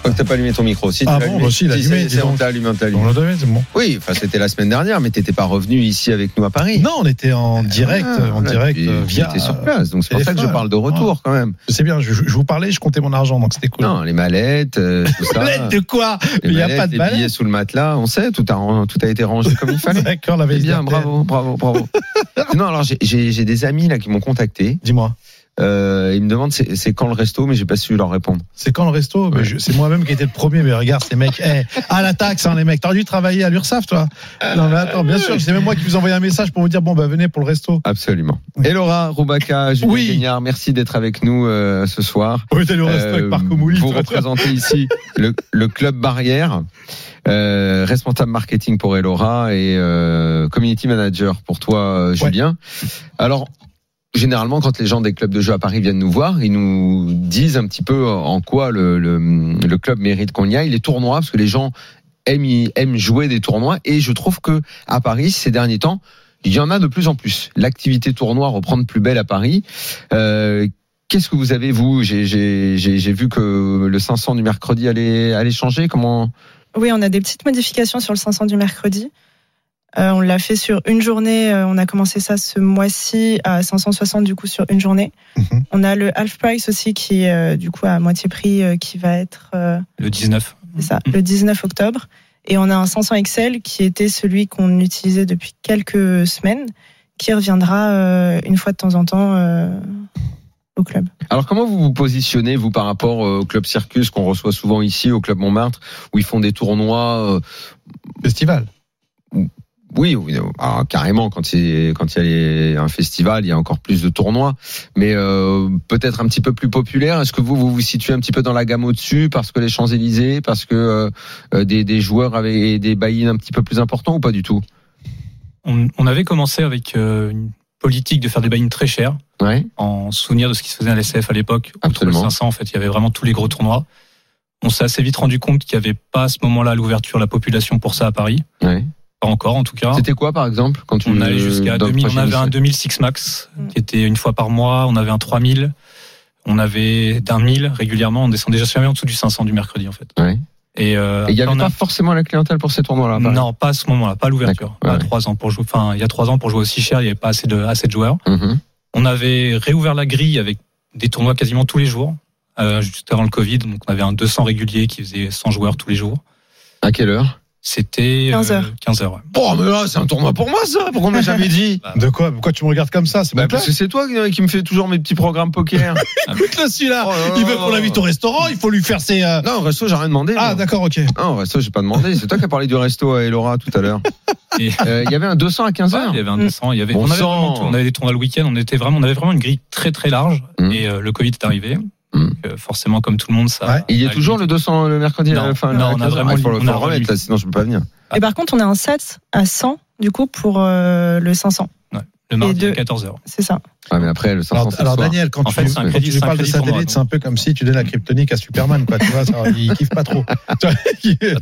Je crois que t'as pas allumé ton micro. Si, tu Ah bon, allumé. bah si, il a Si, allumé, c'est- c'est- on t'a allumé, on t'a allumé. On l'a donné, c'est bon. Oui, enfin c'était la semaine dernière, mais t'étais pas revenu ici avec nous à Paris. Non, on était en direct, Ah, en voilà, direct puis via. T'étais sur place, donc c'est pour ça que je parle de retour quand même. Sais bien, je, je vous parlais, je comptais mon argent, donc c'était cool. Non, les mallettes, euh, tout ça. L'aide de quoi? Les Il n'y a mallettes, pas de les balai. billets sous le matelas, on sait, tout a, tout a été rangé comme il fallait. D'accord, la C'est veille bien, bravo, bravo, bravo. non, alors j'ai des amis là qui m'ont contacté. Dis-moi, Euh, ils me demandent c'est quand le resto, mais j'ai pas su leur répondre. c'est quand le resto Ouais. C'est moi-même qui étais le premier, mais regarde ces mecs. Eh, à la taxe, hein, les mecs. T'aurais dû travailler à l'URSSAF, toi Non, mais attends, bien sûr, c'est même moi qui vous envoyais un message pour vous dire bon, bah venez pour le resto. Absolument. Oui. Et Laura Roubaka, Julien Oui. Guignard, merci d'être avec nous euh, ce soir. Oui, allé au resto Euh, avec Marco Mouli. vous représentez ici le, le club Barrière, euh, responsable marketing pour Elora et euh, community manager pour toi, euh, Julien. Alors, généralement, quand les gens des clubs de jeu à Paris viennent nous voir, ils nous disent un petit peu en quoi le, club mérite qu'on y aille. Les tournois, parce que les gens aiment, jouer des tournois. Et je trouve que à Paris, ces derniers temps, il y en a de plus en plus. L'activité tournoi reprend de plus belle à Paris. Euh, Qu'est-ce que vous avez, vous? J'ai vu que le 500 du mercredi allait, allait changer. Comment? Oui, on a des petites modifications sur le 500 du mercredi. Euh, on l'a fait sur une journée. euh, on a commencé ça ce mois-ci à 560 du coup sur une journée. Mhm. On a le half price aussi qui est euh, du coup à moitié prix euh, qui va être euh, Le 19. c'est ça, Mhm. le 19 octobre. Et on a un 500 XL qui était celui qu'on utilisait depuis quelques semaines, qui reviendra euh, une fois de temps en temps euh, au club. Alors comment vous vous positionnez vous par rapport euh, au club Circus qu'on reçoit souvent ici au club Montmartre où ils font des tournois euh, Festival. Oui, oui, alors, carrément quand il quand il y a un festival, il y a encore plus de tournois, mais euh, peut-être un petit peu plus populaire. Est-ce que vous vous vous situez un petit peu dans la gamme au-dessus parce que les Champs Élysées, parce que euh, euh, des, des joueurs avaient des buy un petit peu plus importants ou pas du tout? On, on avait commencé avec euh, une politique de faire des buy très chers, Ouais. en souvenir de ce qui se faisait à l'SF à l'époque. Absolument. 500, en fait, il y avait vraiment tous les gros tournois. On s'est assez vite rendu compte qu'il n'y avait pas à ce moment-là à l'ouverture la population pour ça à Paris. Ouais. Pas encore, en tout cas. C'était quoi, par exemple, quand tu On allait jusqu'à dans le 2000, on avait un lycée 2006 max, Mm. qui était une fois par mois, on avait un 3000, on avait d'un 1000 régulièrement, on descendait jamais en dessous du 500 du mercredi, en fait. Ouais. Et, euh, Et il n'y avait on a- pas forcément la clientèle pour ces tournois-là. non, pas à ce moment-là, pas à l'ouverture. Pas à ouais. trois ans pour jouer. Enfin, il y a trois ans pour jouer aussi cher, il n'y avait pas assez de, assez de joueurs. Mhm. On avait réouvert la grille avec des tournois quasiment tous les jours, euh, juste avant le Covid. Donc on avait un 200 régulier qui faisait 100 joueurs tous les jours. À quelle heure? C'était 15 heures. 15 heures. ouais. Bon, mais là, c'est un tournoi pour moi, ça. Pourquoi on m'a jamais dit De quoi? Pourquoi tu me regardes comme ça? C'est bah, Parce que c'est toi qui- qui me fais toujours mes petits programmes poker. Écoute-le celui-là Oh Il veut qu'on l'invite au restaurant, il faut lui faire ses. euh, non, au resto, j'ai rien demandé. Ah d'accord, ok. Non, au resto, j'ai pas demandé. C'est toi qui as parlé du resto à Elora tout à l'heure. Et- Euh, Il y avait un 200 à 15 Ouais, heures. il y avait un Mm. 200, il y avait, Bon on avait sang. vraiment tout. On avait des tournois le week-end, on était vraiment, on avait vraiment une grille très très large. Mm. Et euh, le Covid est arrivé. Euh, forcément, comme tout le monde, ça. Ouais. Il y a toujours le 200 le mercredi Non, à on a 15 heures. vraiment Ah, il faut, on le- remettre là, sinon je peux pas venir. Et par contre, on a un SAT à 100, du coup, pour euh, le 500. Le mardi deux- à 14h. C'est ça. Ah, mais après, le 500 Alors, alors. Daniel, quand En tu, fait, un crédit- tu parles de satellite, c'est un peu comme si tu donnais la kryptonique à Superman, quoi. Tu vois, ça, il kiffe pas trop.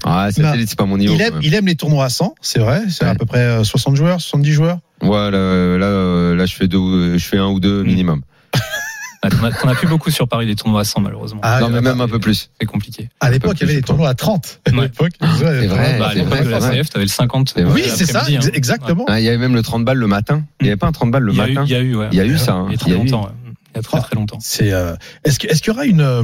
Ah, satellite, c'est pas mon niveau. il, aime, même. il aime les tournois à 100, c'est vrai. C'est Ouais. à peu près euh, 60 joueurs, 70 joueurs. Ouais, là, là, euh, là, je fais deux, je fais un ou deux minimum. Ah, On a, on a plus beaucoup sur Paris des tournois à 100 malheureusement. Ah, non, mais a même un peu plus. C'est compliqué. À l'époque, il y avait des tournois à 30. À Ouais. l'époque, c'est vrai. Bah, à l'époque de la. CF, t'avais le 50. C'est vrai. Oui, euh, c'est ça, hein. exactement. Ah, il y avait même le 30 balles le matin. Il n'y avait pas un 30 balles le matin. il y a eu, ouais. Il y a eu ça. hein. Il y a très longtemps. ouais. Il y a très très longtemps. C'est. euh, Est-ce qu'il y aura une euh,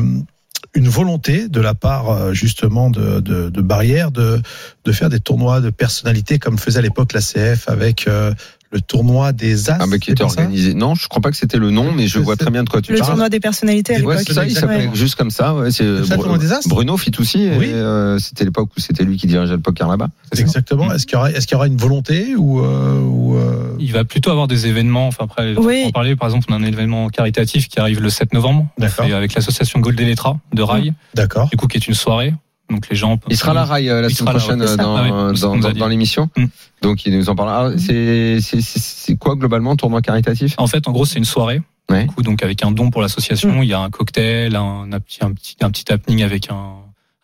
une volonté de la part euh, justement de, de, de Barrière de de faire des tournois de personnalité comme faisait à l'époque la CF avec euh, le tournoi des As Ah, mais qui était organisé. Non, je crois pas que c'était le nom, mais je vois très bien de quoi tu Le parles. tournoi des personnalités à Ouais, l'époque. c'est ça, il s'appelait juste comme ça. Ouais, c'est C'est ça, le tournoi des As Bruno Fitoussi. Oui. euh, c'était l'époque où c'était lui qui dirigeait le poker là-bas. Exactement. Est-ce qu'il y aura y une volonté ou euh, ou euh, Il va plutôt avoir des événements. Enfin après, Oui. on en parler. Par exemple, on a un événement caritatif qui arrive le 7 novembre. Avec l'association Golden Letra de Rail, D'accord. du coup qui est une soirée. Donc les gens. peuvent- Il sera là, Rai, euh, la semaine prochaine euh, dans, Ah oui, ce dans, l'émission. Mm. Donc, il nous en parlera. Ah, c'est, quoi globalement, tournoi caritatif? En fait, en gros, c'est une soirée. Ouais. Coup, donc avec un don pour l'association, Mm. il y a un cocktail, un, un petit, un petit, un petit happening avec un,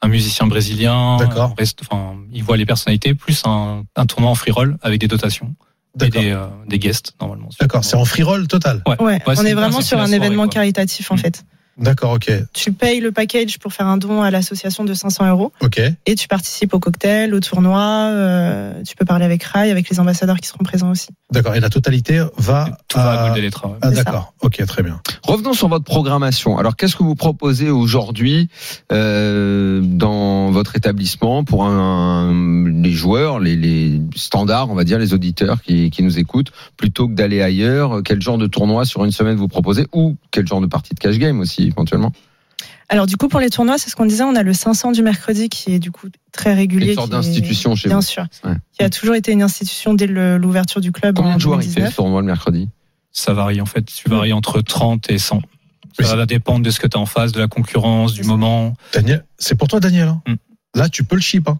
un musicien brésilien. D'accord. Enfin, il voit les personnalités, plus un, un tournoi en free roll avec des dotations et des, euh, des guests normalement. D'accord. C'est en free roll total. Ouais. Ouais, Ouais, on est vraiment sur un soirée, événement quoi. caritatif en Mm. fait. D'accord. Ok. Tu payes le package pour faire un don à l'association de 500 euros Ok. et tu participes au cocktail, au tournoi. euh, tu peux parler avec Rai, avec les ambassadeurs qui seront présents aussi. D'accord. Et la totalité va Tout va à à. Golden Letra, ouais. Ah, d'accord. Ok. Très bien. Revenons sur votre programmation. Alors, qu'est-ce que vous proposez aujourd'hui euh, dans votre établissement pour un, les joueurs, les, les standards, on va dire, les auditeurs qui, qui nous écoutent, plutôt que d'aller ailleurs Quel genre de tournoi sur une semaine vous proposez ou quel genre de partie de cash game aussi éventuellement Alors du coup pour les tournois, c'est ce qu'on disait, on a le 500 du mercredi qui est du coup très régulier. Une sorte d'institution chez Bien vous. sûr. Ouais. Qui a toujours été une institution dès l'ouverture du club Combien en de joueurs il fait 2019. ce tournoi le mercredi? Ça varie en fait. Tu varies entre 30 et 100. Ça va dépendre de ce que tu as en face, de la concurrence, du moment. Daniel, c'est pour toi, Daniel. hein Mm. Là, tu peux le chip. hein.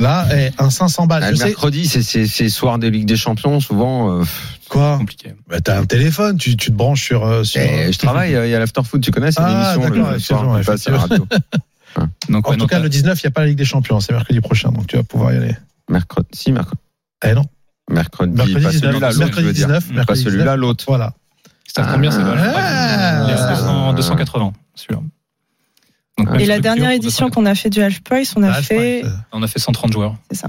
Là, eh, un 500 balles. Ah, Le sais. mercredi, c'est soir des Ligues des Champions, souvent. euh, Quoi Compliqué. bah, T'as un téléphone, tu, tu te branches sur. euh, sur... eh, je travaille, euh, il y a l'after foot, tu connais, c'est une Ah, émission d'accord, le soir, effectivement, qui passe à la radio. Donc, En ouais, tout non, cas, le 19, il n'y a pas la Ligue des Champions. C'est mercredi prochain, donc tu vas pouvoir y aller. Mercredi, si, mercredi. Eh non. Mercredi, Mercredi pas 19, celui-là, mercredi veux dire. 19, Pas mercredi celui-là, 19. l'autre. Voilà. c'est à combien ça Ah. Il est à 200 280, celui-là. Donc, Et la dernière édition 280. qu'on a fait du Half Price, on a Ah, fait, On a fait 130 joueurs. c'est ça.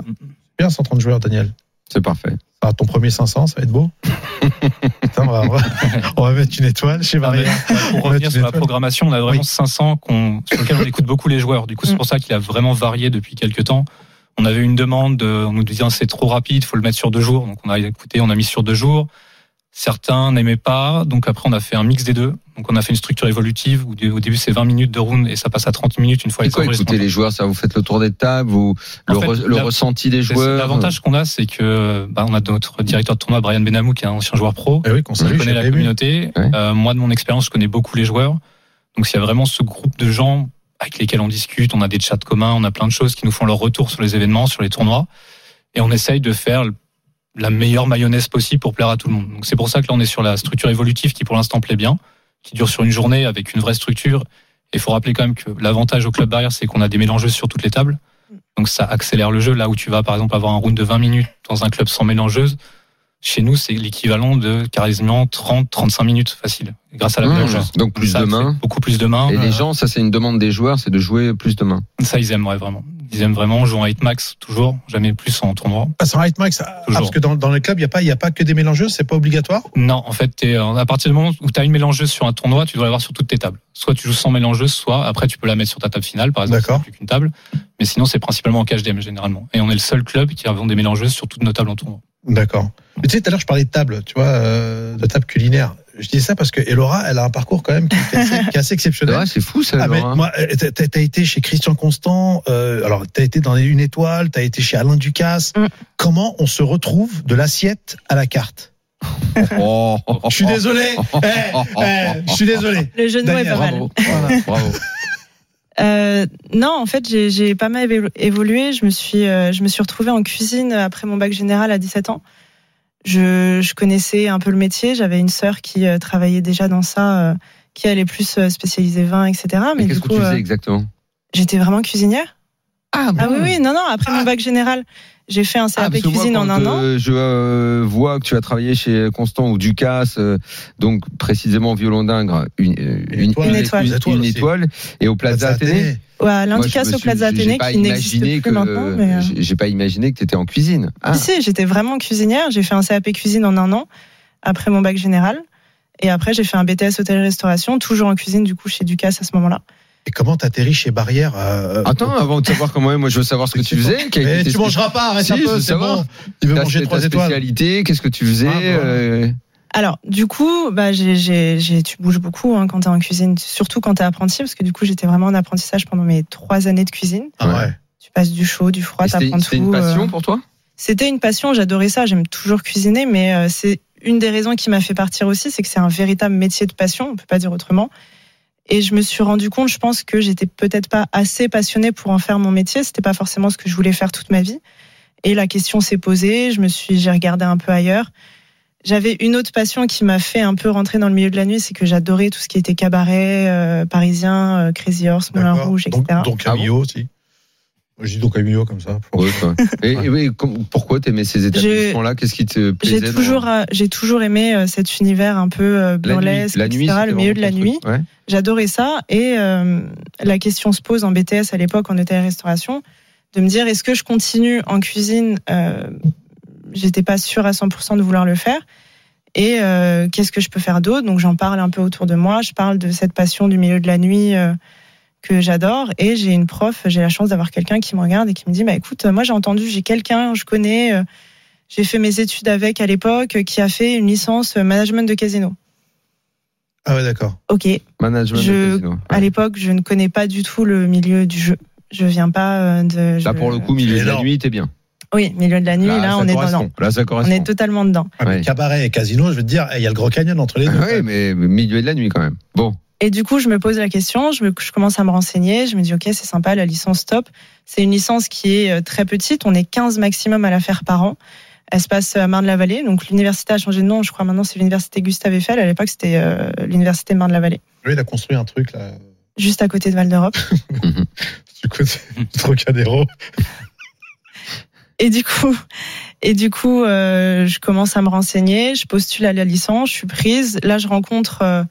bien 130 joueurs, Daniel. C'est parfait. Ah, ton premier 500, ça va être beau. Putain, on, va, on va- mettre une étoile chez Ah, Maria. Pour revenir sur la programmation, on a vraiment Oui. 500 qu'on, sur lequel on écoute beaucoup les joueurs. Du coup, c'est pour ça qu'il a vraiment varié depuis quelques temps. On avait une demande, de- on nous disait c'est trop rapide, faut le mettre sur deux jours. Donc on a écouté, on a mis sur deux jours. Certains n'aimaient pas, donc après on a fait un mix des deux. Donc on a fait une structure évolutive où au début c'est 20 minutes de round et ça passe à 30 minutes une fois C'est les quoi écouter les joueurs Ça, vous faites le tour des tables, vous, le, En fait, re- le la- ressenti des joueurs. L'avantage qu'on a, c'est que bah, on a notre directeur de tournoi Brian Benamou qui est un ancien joueur pro. Eh oui, qu'on Je salue, connais je la communauté. Ouais. Euh, moi, de mon expérience, je connais beaucoup les joueurs. Donc, s'il y a vraiment ce groupe de gens avec lesquels on discute, on a des chats communs, on a plein de choses qui nous font leur retour sur les événements, sur les tournois. Et on essaye de faire la meilleure mayonnaise possible pour plaire à tout le monde. Donc, c'est pour ça que là, on est sur la structure évolutive qui, pour l'instant, plaît bien, qui dure sur une journée avec une vraie structure. Et il faut rappeler quand même que l'avantage au club barrière, c'est qu'on a des mélangeuses sur toutes les tables. Donc ça accélère le jeu. Là où tu vas par exemple avoir un round de 20 minutes dans un club sans mélangeuse, chez nous c'est l'équivalent de quasiment 30-35 minutes facile, grâce à la Mmh. mélangeuse. Donc plus ça de mains. Beaucoup plus de mains. Et les gens, ça c'est une demande des joueurs, c'est de jouer plus de mains. Ça ils aiment ouais, vraiment. Ils aiment vraiment jouer en 8 max toujours, jamais plus en tournoi. Ah, c'est un right max. Ah, Toujours. parce que dans, dans les clubs, il n'y a, pas- il y a pas que des mélangeuses, c'est pas obligatoire? Non, en fait, t'es, euh, à partir du moment où tu as une mélangeuse sur un tournoi, tu dois l'avoir sur toutes tes tables. Soit tu joues sans mélangeuse, soit après tu peux la mettre sur ta table finale, par exemple, si plus qu'une table. Mais sinon, c'est principalement en cash game généralement. Et on est le seul club qui a des mélangeuses sur toutes nos tables en tournoi. D'accord. Mais tu sais, tout à l'heure, je parlais de table, tu vois, euh, de table culinaire. Je dis ça parce que Elora, elle a un parcours quand même qui est assez, qui est assez C'est exceptionnel. vrai, c'est fou ça. Ah, mais moi, euh, t'as- été chez Christian Constant, euh, alors t'as été dans les une étoile, t'as été chez Alain Ducasse. Mm. Comment on se retrouve de l'assiette à la carte? Oh, Je suis désolé. Eh, eh, je suis désolé. Le jeu de mots est pas mal. Bravo, Voilà, bravo. Euh, non, en fait, j'ai- pas mal évo- évolué. Je me suis, euh, je me suis retrouvée en cuisine après mon bac général à 17 ans. Je, je connaissais un peu le métier. J'avais une sœur qui euh, travaillait déjà dans ça, euh, qui est plus euh, spécialisée vin, etc. Mais, qu'est-ce que tu faisais exactement? j'étais vraiment cuisinière. Ah, Ah oui, oui, non, non. Après mon bac général, j'ai fait un Ah, CAP moi, cuisine en un an. euh, je euh, vois que tu as travaillé chez Constant ou Ducasse, euh, donc précisément Violon d'Ingres, une, Une étoile. Une étoile. une, Une étoile une aussi. étoile, et au Plaza Athénée. Ouais, me au Plaza j'ai Athénée pas qui n'existe imaginé plus que- maintenant. Mais, j'ai- pas imaginé que tu étais en cuisine. Ah, Si, j'étais vraiment cuisinière. J'ai fait un CAP cuisine en un an après mon bac général. Et après, j'ai fait un BTS hôtellerie-restauration, toujours en cuisine, du coup, chez Ducasse à ce moment-là. Et comment t'atterris chez Barrière euh, Attends, avant de savoir comment, moi je veux savoir ce que tu faisais. Mais tu mangeras pas, arrête Si, un peu, veux c'est savoir. bon. Il veut ta- manger ta trois étoiles. spécialité, qu'est-ce que tu faisais Ah, voilà. euh, Alors, du coup, bah, tu bouges beaucoup hein, quand tu es en cuisine, surtout quand tu es apprenti, parce que du coup, j'étais vraiment en apprentissage pendant mes trois années de cuisine. Ah ouais. Tu passes du chaud, du froid, et C'était t'apprends c'était tout. une passion euh. pour toi? C'était une passion, j'adorais ça, j'aime toujours cuisiner, mais euh, c'est une des raisons qui m'a fait partir aussi, c'est que c'est un véritable métier de passion, on peut pas dire autrement. Et je me suis rendu compte, je pense que j'étais peut-être pas assez passionnée pour en faire mon métier, c'était pas forcément ce que je voulais faire toute ma vie. Et la question s'est posée, je me suis, j'ai regardé un peu ailleurs. J'avais une autre passion qui m'a fait un peu rentrer dans le milieu de la nuit, c'est que j'adorais tout ce qui était cabaret, euh, parisien, euh, Crazy Horse, Moulin. Rouge, etc. Donc, donc Ah Camillo aussi. Dis donc Camillo comme ça. Ouais. Et, com- pourquoi t'aimais ces établissements-là? Qu'est-ce qui te plaisait J'ai toujours, euh, j'ai toujours aimé euh, cet univers un peu euh, la nuit, burlesque, la nuit, le milieu de la nuit. Ouais. J'adorais ça. Et euh, la question se pose en BTS à l'époque, en hôtellerie-restauration, de me dire est-ce que je continue en cuisine euh, J'étais pas sûre à 100% de vouloir le faire. Et euh, qu'est-ce que je peux faire d'autre? Donc j'en parle un peu autour de moi. Je parle de cette passion du milieu de la nuit euh, que j'adore. Et j'ai une prof, j'ai la chance d'avoir quelqu'un qui me regarde et qui me dit bah écoute, moi j'ai entendu, j'ai quelqu'un, je connais. euh, j'ai fait mes études avec à l'époque, qui a fait une licence euh, management de casino. Ah ouais, d'accord. Ok, Management Je- de casino. à l'époque, je ne connais pas du tout le milieu du jeu. Je viens pas euh, de. Là, je- pour le coup, milieu de la nuit, t'es bien. Oui, milieu de la nuit, là, on est dedans. Là, ça On correspond. est totalement dedans. Ah, Ouais. Cabaret et casino, je veux te dire, il y a le Gros Canyon entre les deux. Oui, mais mais milieu de la nuit quand même. Bon, Et du coup, je me pose la question, je, me- je commence à me renseigner, je me dis, OK, c'est sympa, la licence top. C'est une licence qui est euh, très petite, on est 15 maximum à la faire par an. Elle se passe à Marne-la-Vallée, donc l'université a changé de nom, je crois maintenant c'est l'université Gustave Eiffel, à l'époque c'était euh, l'université Marne-la-Vallée, Lui, il a construit un truc, là, juste à côté de Val d'Europe. du côté du Trocadéro. Et du coup, et du coup, euh, je commence à me renseigner, je postule à la licence, je suis prise. Là, je rencontre euh,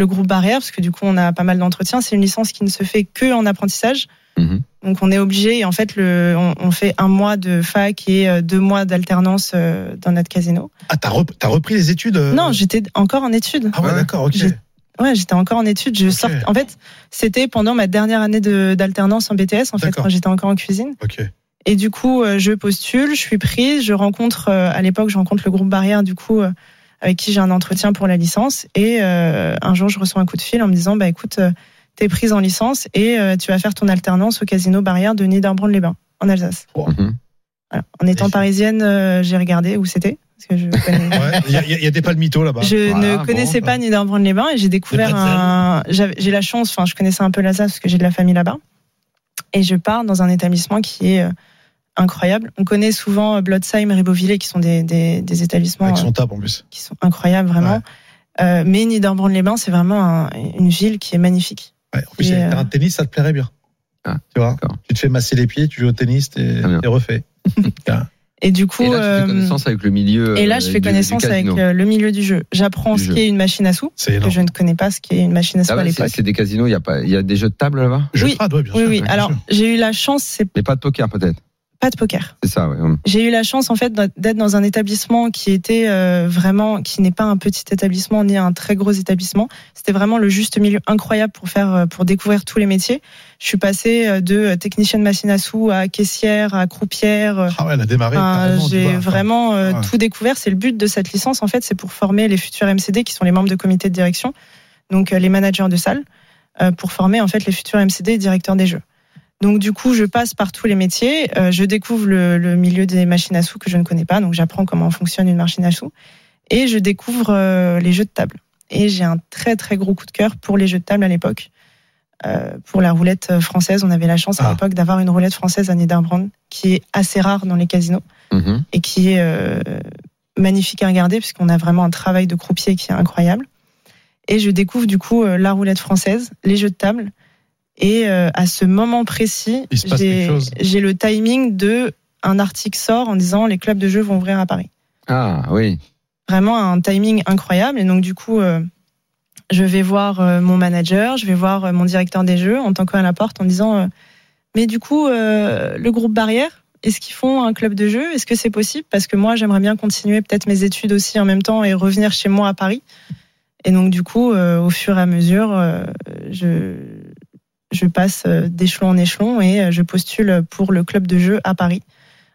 le groupe Barrière parce que du coup, on a pas mal d'entretiens. C'est une licence qui ne se fait que en apprentissage, Mhm. donc on est obligé. Et en fait, le, on, on fait un mois de fac et euh, deux mois d'alternance euh, dans notre casino. Ah, t'as rep- t'as repris les études euh? Non, j'étais encore en études. Ah ouais, Ouais. d'accord, ok. J'ai- Ouais, j'étais encore en études. Je Ok. sort. En fait, c'était pendant ma dernière année de- d'alternance en BTS. En fait, quand j'étais encore en cuisine. Ok. Et du coup, je postule, je suis prise, je rencontre, à l'époque, je rencontre le groupe Barrière, du coup, avec qui j'ai un entretien pour la licence. Et euh, un jour, je reçois un coup de fil en me disant, bah écoute, euh, t'es prise en licence et euh, tu vas faire ton alternance au casino Barrière de Niederbronn-les-Bains, en Alsace. Mhm. Voilà. En étant parisienne, euh, j'ai regardé où c'était, parce que je connais- Ouais, il y, a- il y a des palmitos là-bas. Je Voilà, ne connaissais bon, pas Niederbronn-les-Bains et j'ai découvert un. J'ai la chance, enfin, je connaissais un peu l'Alsace parce que j'ai de la famille là-bas. Et je pars dans un établissement qui est euh, incroyable. On connaît souvent euh, Blotzheim et Ribeauvillé qui sont des, des, des établissements Avec euh, son tape en plus. qui sont incroyables, vraiment. Euh, mais Niederbronn-les-Bains, c'est vraiment un- une ville qui est magnifique. Ouais, en plus, un euh, de tennis, ça te plairait bien. Ah, tu vois, tu te fais masser les pieds, tu joues au tennis, t'es t'es refait. Et du coup, Et là, tu fais euh, connaissance avec le milieu. et là, euh, je fais du- connaissance avec euh, le milieu du jeu. J'apprends ce qu'est une machine à sous, que énorme. je ne connais pas ce qu'est une machine à sous Ah à ouais, c'est l'époque. c'est des casinos, il y a pas, il y a des jeux de table là-bas, Oui. ouais, Oui, sûr. oui. bien Alors, j'ai eu la chance, c'est mais pas de poker peut-être? Pas de poker. C'est ça, ouais. hum. J'ai eu la chance en fait d'être dans un établissement qui était euh, vraiment, qui n'est pas un petit établissement ni un très gros établissement. C'était vraiment le juste milieu incroyable pour faire, euh, pour découvrir tous les métiers. Je suis passée euh, de technicienne machine à sous à caissière, à croupière. euh, Ah ouais, elle a démarré. Enfin, j'ai vraiment euh, Ouais. tout découvert. C'est le but de cette licence, en fait, c'est pour former les futurs MCD qui sont les membres de comité de direction, donc euh, les managers de salle, euh, pour former en fait les futurs MCD et directeurs des jeux. Donc du coup, je passe par tous les métiers, euh, je découvre le, le milieu des machines à sous que je ne connais pas, donc j'apprends comment fonctionne une machine à sous, et je découvre euh, les jeux de table. Et j'ai un très très gros coup de cœur pour les jeux de table à l'époque. Euh, pour la roulette française, on avait la chance à Ah. l'époque d'avoir une roulette française à Niederbrand, qui est assez rare dans les casinos Mhm. et qui est euh, magnifique à regarder puisqu'on a vraiment un travail de croupier qui est incroyable. Et je découvre du coup euh, la roulette française, les jeux de table. Et euh, à ce moment précis, j'ai le timing de un article sort en disant les clubs de jeux vont ouvrir à Paris. Ah oui. Vraiment un timing incroyable. Et donc du coup, euh, je vais voir euh, mon manager, je vais voir euh, mon directeur des jeux en tant à la porte en disant euh, mais du coup euh, le groupe Barrière est-ce qu'ils font un club de jeu? Est-ce que c'est possible? Parce que moi, j'aimerais bien continuer peut-être mes études aussi en même temps et revenir chez moi à Paris. Et donc, du coup, euh, au fur et à mesure, euh, je, je passe euh, d'échelon en échelon et euh, je postule pour le club de jeu à Paris,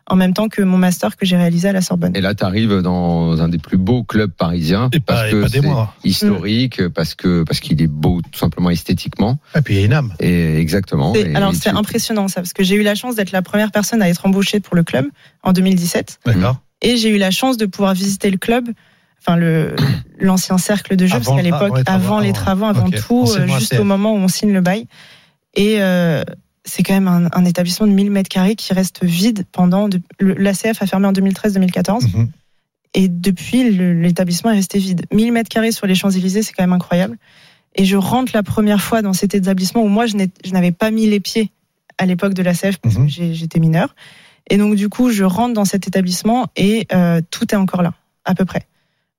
en même temps que mon master que j'ai réalisé à la Sorbonne. Et là, tu arrives dans un des plus beaux clubs parisiens Et parce que pas des c'est mois. historique, parce que parce qu'il est beau tout simplement esthétiquement. Et puis il y a une âme. Et exactement. Et- alors, et c'est tu- impressionnant ça, parce que j'ai eu la chance d'être la première personne à être embauchée pour le club en 2017. D'accord. Et j'ai eu la chance de pouvoir visiter le club, enfin le l'ancien cercle de jeu, Avant parce qu'à l'époque, avant les travaux, avant tout, euh, juste au moment où on signe le bail. Et euh, c'est quand même un, un établissement de 1000 mètres carrés qui reste vide pendant. L'ACF a fermé en 2013-2014 Mhm. et depuis l'établissement est resté vide. 1000 mètres carrés sur les Champs-Élysées, c'est quand même incroyable. Et je rentre la première fois dans cet établissement où moi je n'avais pas mis les pieds à l'époque de l'ACF parce Mhm. que j'étais mineure. Et donc du coup, je rentre dans cet établissement et euh, tout est encore là, à peu près.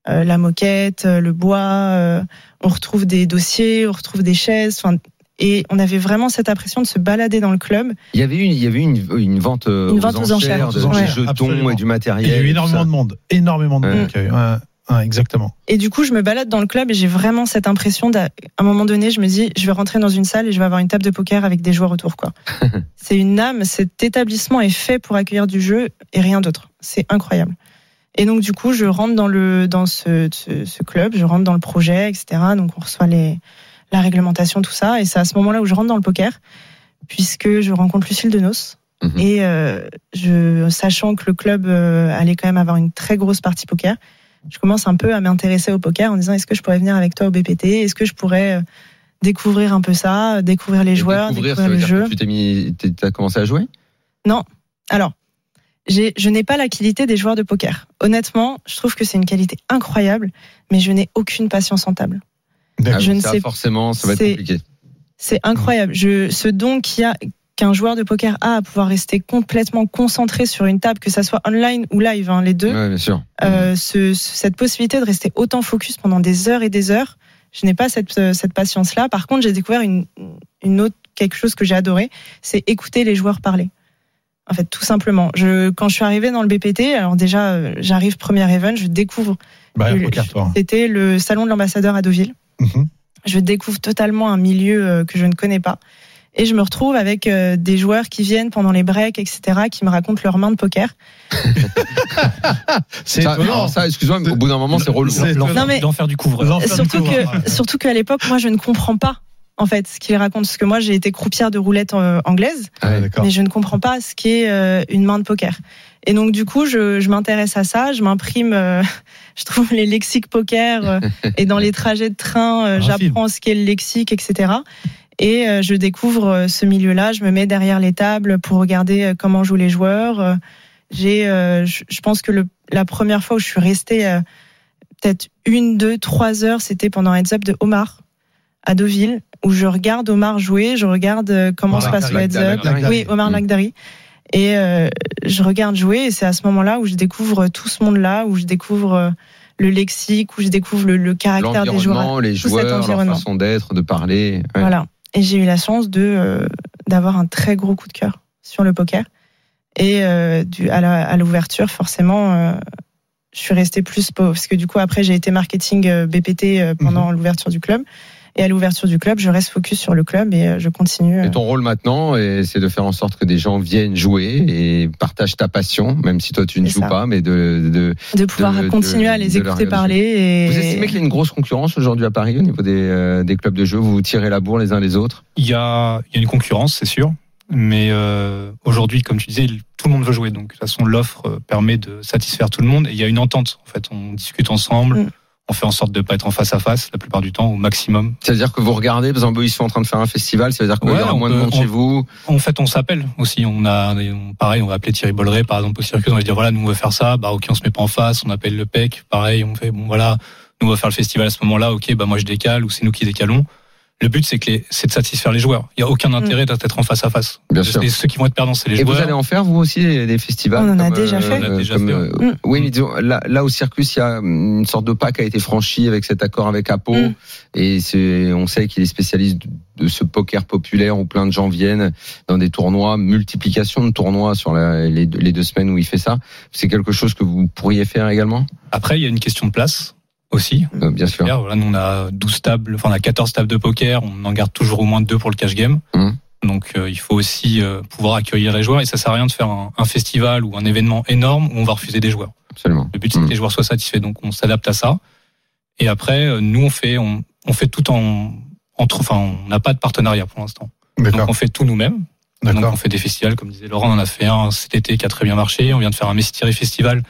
Euh, la moquette, le bois, euh, on retrouve des dossiers, on retrouve des chaises. enfin, Et on avait vraiment cette impression de se balader dans le club. Il y avait une, il y avait une, une vente, euh, Une vente aux enchères. de, Aux enchères, des jetons absolument. et du matériel. il y a eu énormément de monde. Énormément de Ouais. monde. Ouais, ouais, exactement. Et du coup, je me balade dans le club et j'ai vraiment cette impression d'à à un moment donné, je me dis, je vais rentrer dans une salle et je vais avoir une table de poker avec des joueurs autour, quoi. c'est une âme. Cet établissement est fait pour accueillir du jeu et rien d'autre. C'est incroyable. Et donc, du coup, je rentre dans le, dans ce, ce, ce club, je rentre dans le projet, etc. Donc, on reçoit les, la réglementation, tout ça. Et c'est à ce moment-là où je rentre dans le poker, puisque je rencontre Lucille Denos. Mhm. Et euh, je, sachant que le club euh, allait quand même avoir une très grosse partie poker, je commence un peu à m'intéresser au poker en disant est-ce que je pourrais venir avec toi au BPT Est-ce que je pourrais euh, découvrir un peu ça, découvrir les Et joueurs, découvrir, découvrir, ça veut le dire jeu? que Tu mis, t'as commencé à jouer? Alors, j'ai- je n'ai pas la qualité des joueurs de poker. Honnêtement, je trouve que c'est une qualité incroyable, mais je n'ai aucune patience en table. Je ne ça, sais- forcément, ça va être compliqué. C'est incroyable. Je, ce don qu'il y a qu'un joueur de poker a à pouvoir rester complètement concentré sur une table, que ça soit online ou live, hein, les deux. Ouais, bien sûr. Euh, ce- ce- cette possibilité de rester autant focus pendant des heures et des heures, je n'ai pas cette, euh, cette patience-là. Par contre, j'ai découvert une, une autre quelque chose que j'ai adoré, c'est écouter les joueurs parler. En fait, tout simplement. Je, quand je suis arrivée dans le BPT, alors déjà, euh, j'arrive premier event, je découvre. Bah, le- poker, toi. C'était le salon de l'ambassadeur à Deauville. Mhm. Je découvre totalement un milieu euh, que je ne connais pas. Et je me retrouve avec euh, des joueurs qui viennent pendant les breaks, etc., qui me racontent leurs mains de poker. C'est Ça, alors ça, excuse-moi, mais au bout d'un moment, c'est relou. C'est- L'enfer Non, mais- l'enfer du surtout couvreur, ouais. que, surtout qu'à l'époque, moi, je ne comprends pas en fait ce qu'ils racontent, parce que moi, j'ai été croupière de roulette euh, anglaise, Ah mais je ne comprends pas ce qu'est euh, une main de poker. Et donc, du coup, je, je m'intéresse à ça, je m'imprime, euh, je trouve les lexiques poker, euh, et dans les trajets de train, euh, j'apprends ce qu'est le lexique, etc. Et euh, je découvre euh, ce milieu-là, je me mets derrière les tables pour regarder euh, comment jouent les joueurs. Euh, J'ai, euh, je, pense que le, la première fois où je suis restée euh, peut-être une, deux, trois heures, c'était pendant un heads up de Omar à Deauville. où je regarde Omar jouer, je regarde euh, comment Omar se passe le heads up. Oui, Omar Mm. Lagdari. Et euh, je regarde jouer, et c'est à ce moment-là où je découvre tout ce monde-là, où je découvre euh, le lexique, où je découvre le, le caractère des joueurs. Les tout cet joueurs, leur façon d'être, de parler. Ouais. Voilà. Et j'ai eu la chance de euh, d'avoir un très gros coup de cœur sur le poker. Et euh, du, à la- à l'ouverture, forcément, euh, je suis restée plus po- parce que du coup après j'ai été marketing euh, BPT pendant Mhm. l'ouverture du club. Et à l'ouverture du club, je reste focus sur le club et euh, je continue. euh, Et ton rôle maintenant, c'est de faire en sorte que des gens viennent jouer et partagent ta passion, même si toi tu ne joues ça. pas, mais de, de de pouvoir de- continuer à les écouter parler. Et... Vous estimez qu'il y a une grosse concurrence aujourd'hui à Paris au niveau des, euh, des clubs de jeu? Vous vous tirez la bourre les uns les autres? Il y a, il y a une concurrence, c'est sûr. Mais euh, aujourd'hui, comme tu disais, tout le monde veut jouer. Donc, de toute façon, l'offre euh, permet de satisfaire tout le monde. Et il y a une entente. En fait, on discute ensemble. Mm. On fait en sorte de pas être en face à face la plupart du temps, au maximum. C'est-à-dire que vous regardez, par exemple, ils sont en train de faire un festival, ça veut dire qu'il Ouais, y aura moins de monde on- chez vous En fait, on s'appelle aussi. On a, on- pareil, on va appeler Thierry Bolleret, par exemple, au circuit. On va dire, voilà, nous, on veut faire ça. Bah, ok, on se met pas en face. On appelle le PEC. Pareil, on fait, bon, voilà, nous, on va faire le festival à ce moment-là. Ok, bah, moi, je décale ou c'est nous qui décalons. Le but, c'est que c'est de satisfaire les joueurs. Il y a aucun intérêt d'être en face à face. Bien sûr. Et ceux qui vont être perdants, c'est les Et vous joueurs. allez en faire, vous aussi, des des festivals On en a comme, déjà fait. On a déjà comme, fait, euh, ouais. Mm. Oui, mais disons, là, là, au Circus, il y a une sorte de pas qui a été franchi avec cet accord avec Apo. Mm. Et c'est, on sait qu'il est spécialiste de ce poker populaire où plein de gens viennent dans des tournois, multiplication de tournois sur la- les, deux- les deux semaines où il fait ça. C'est quelque chose que vous pourriez faire également? Après, il y a une question de place aussi. Euh, Bien sûr. Voilà, nous, on a 12 tables, enfin, on a 14 tables de poker. On en garde toujours au moins deux pour le cash game. Mhm. Donc, euh, il faut aussi euh, pouvoir accueillir les joueurs. Et ça sert à rien de faire un, un festival ou un événement énorme où on va refuser des joueurs. Absolument. Le but, c'est que les joueurs soient satisfaits. Donc, on s'adapte à ça. Et après, euh, nous, on fait, on, on fait tout en, entre, enfin, on n'a pas de partenariat pour l'instant. Donc, on fait tout nous-mêmes. Donc, D'accord. on fait des festivals, comme disait Laurent, on en a fait un cet été qui a très bien marché. On vient de faire un Mystery Festival,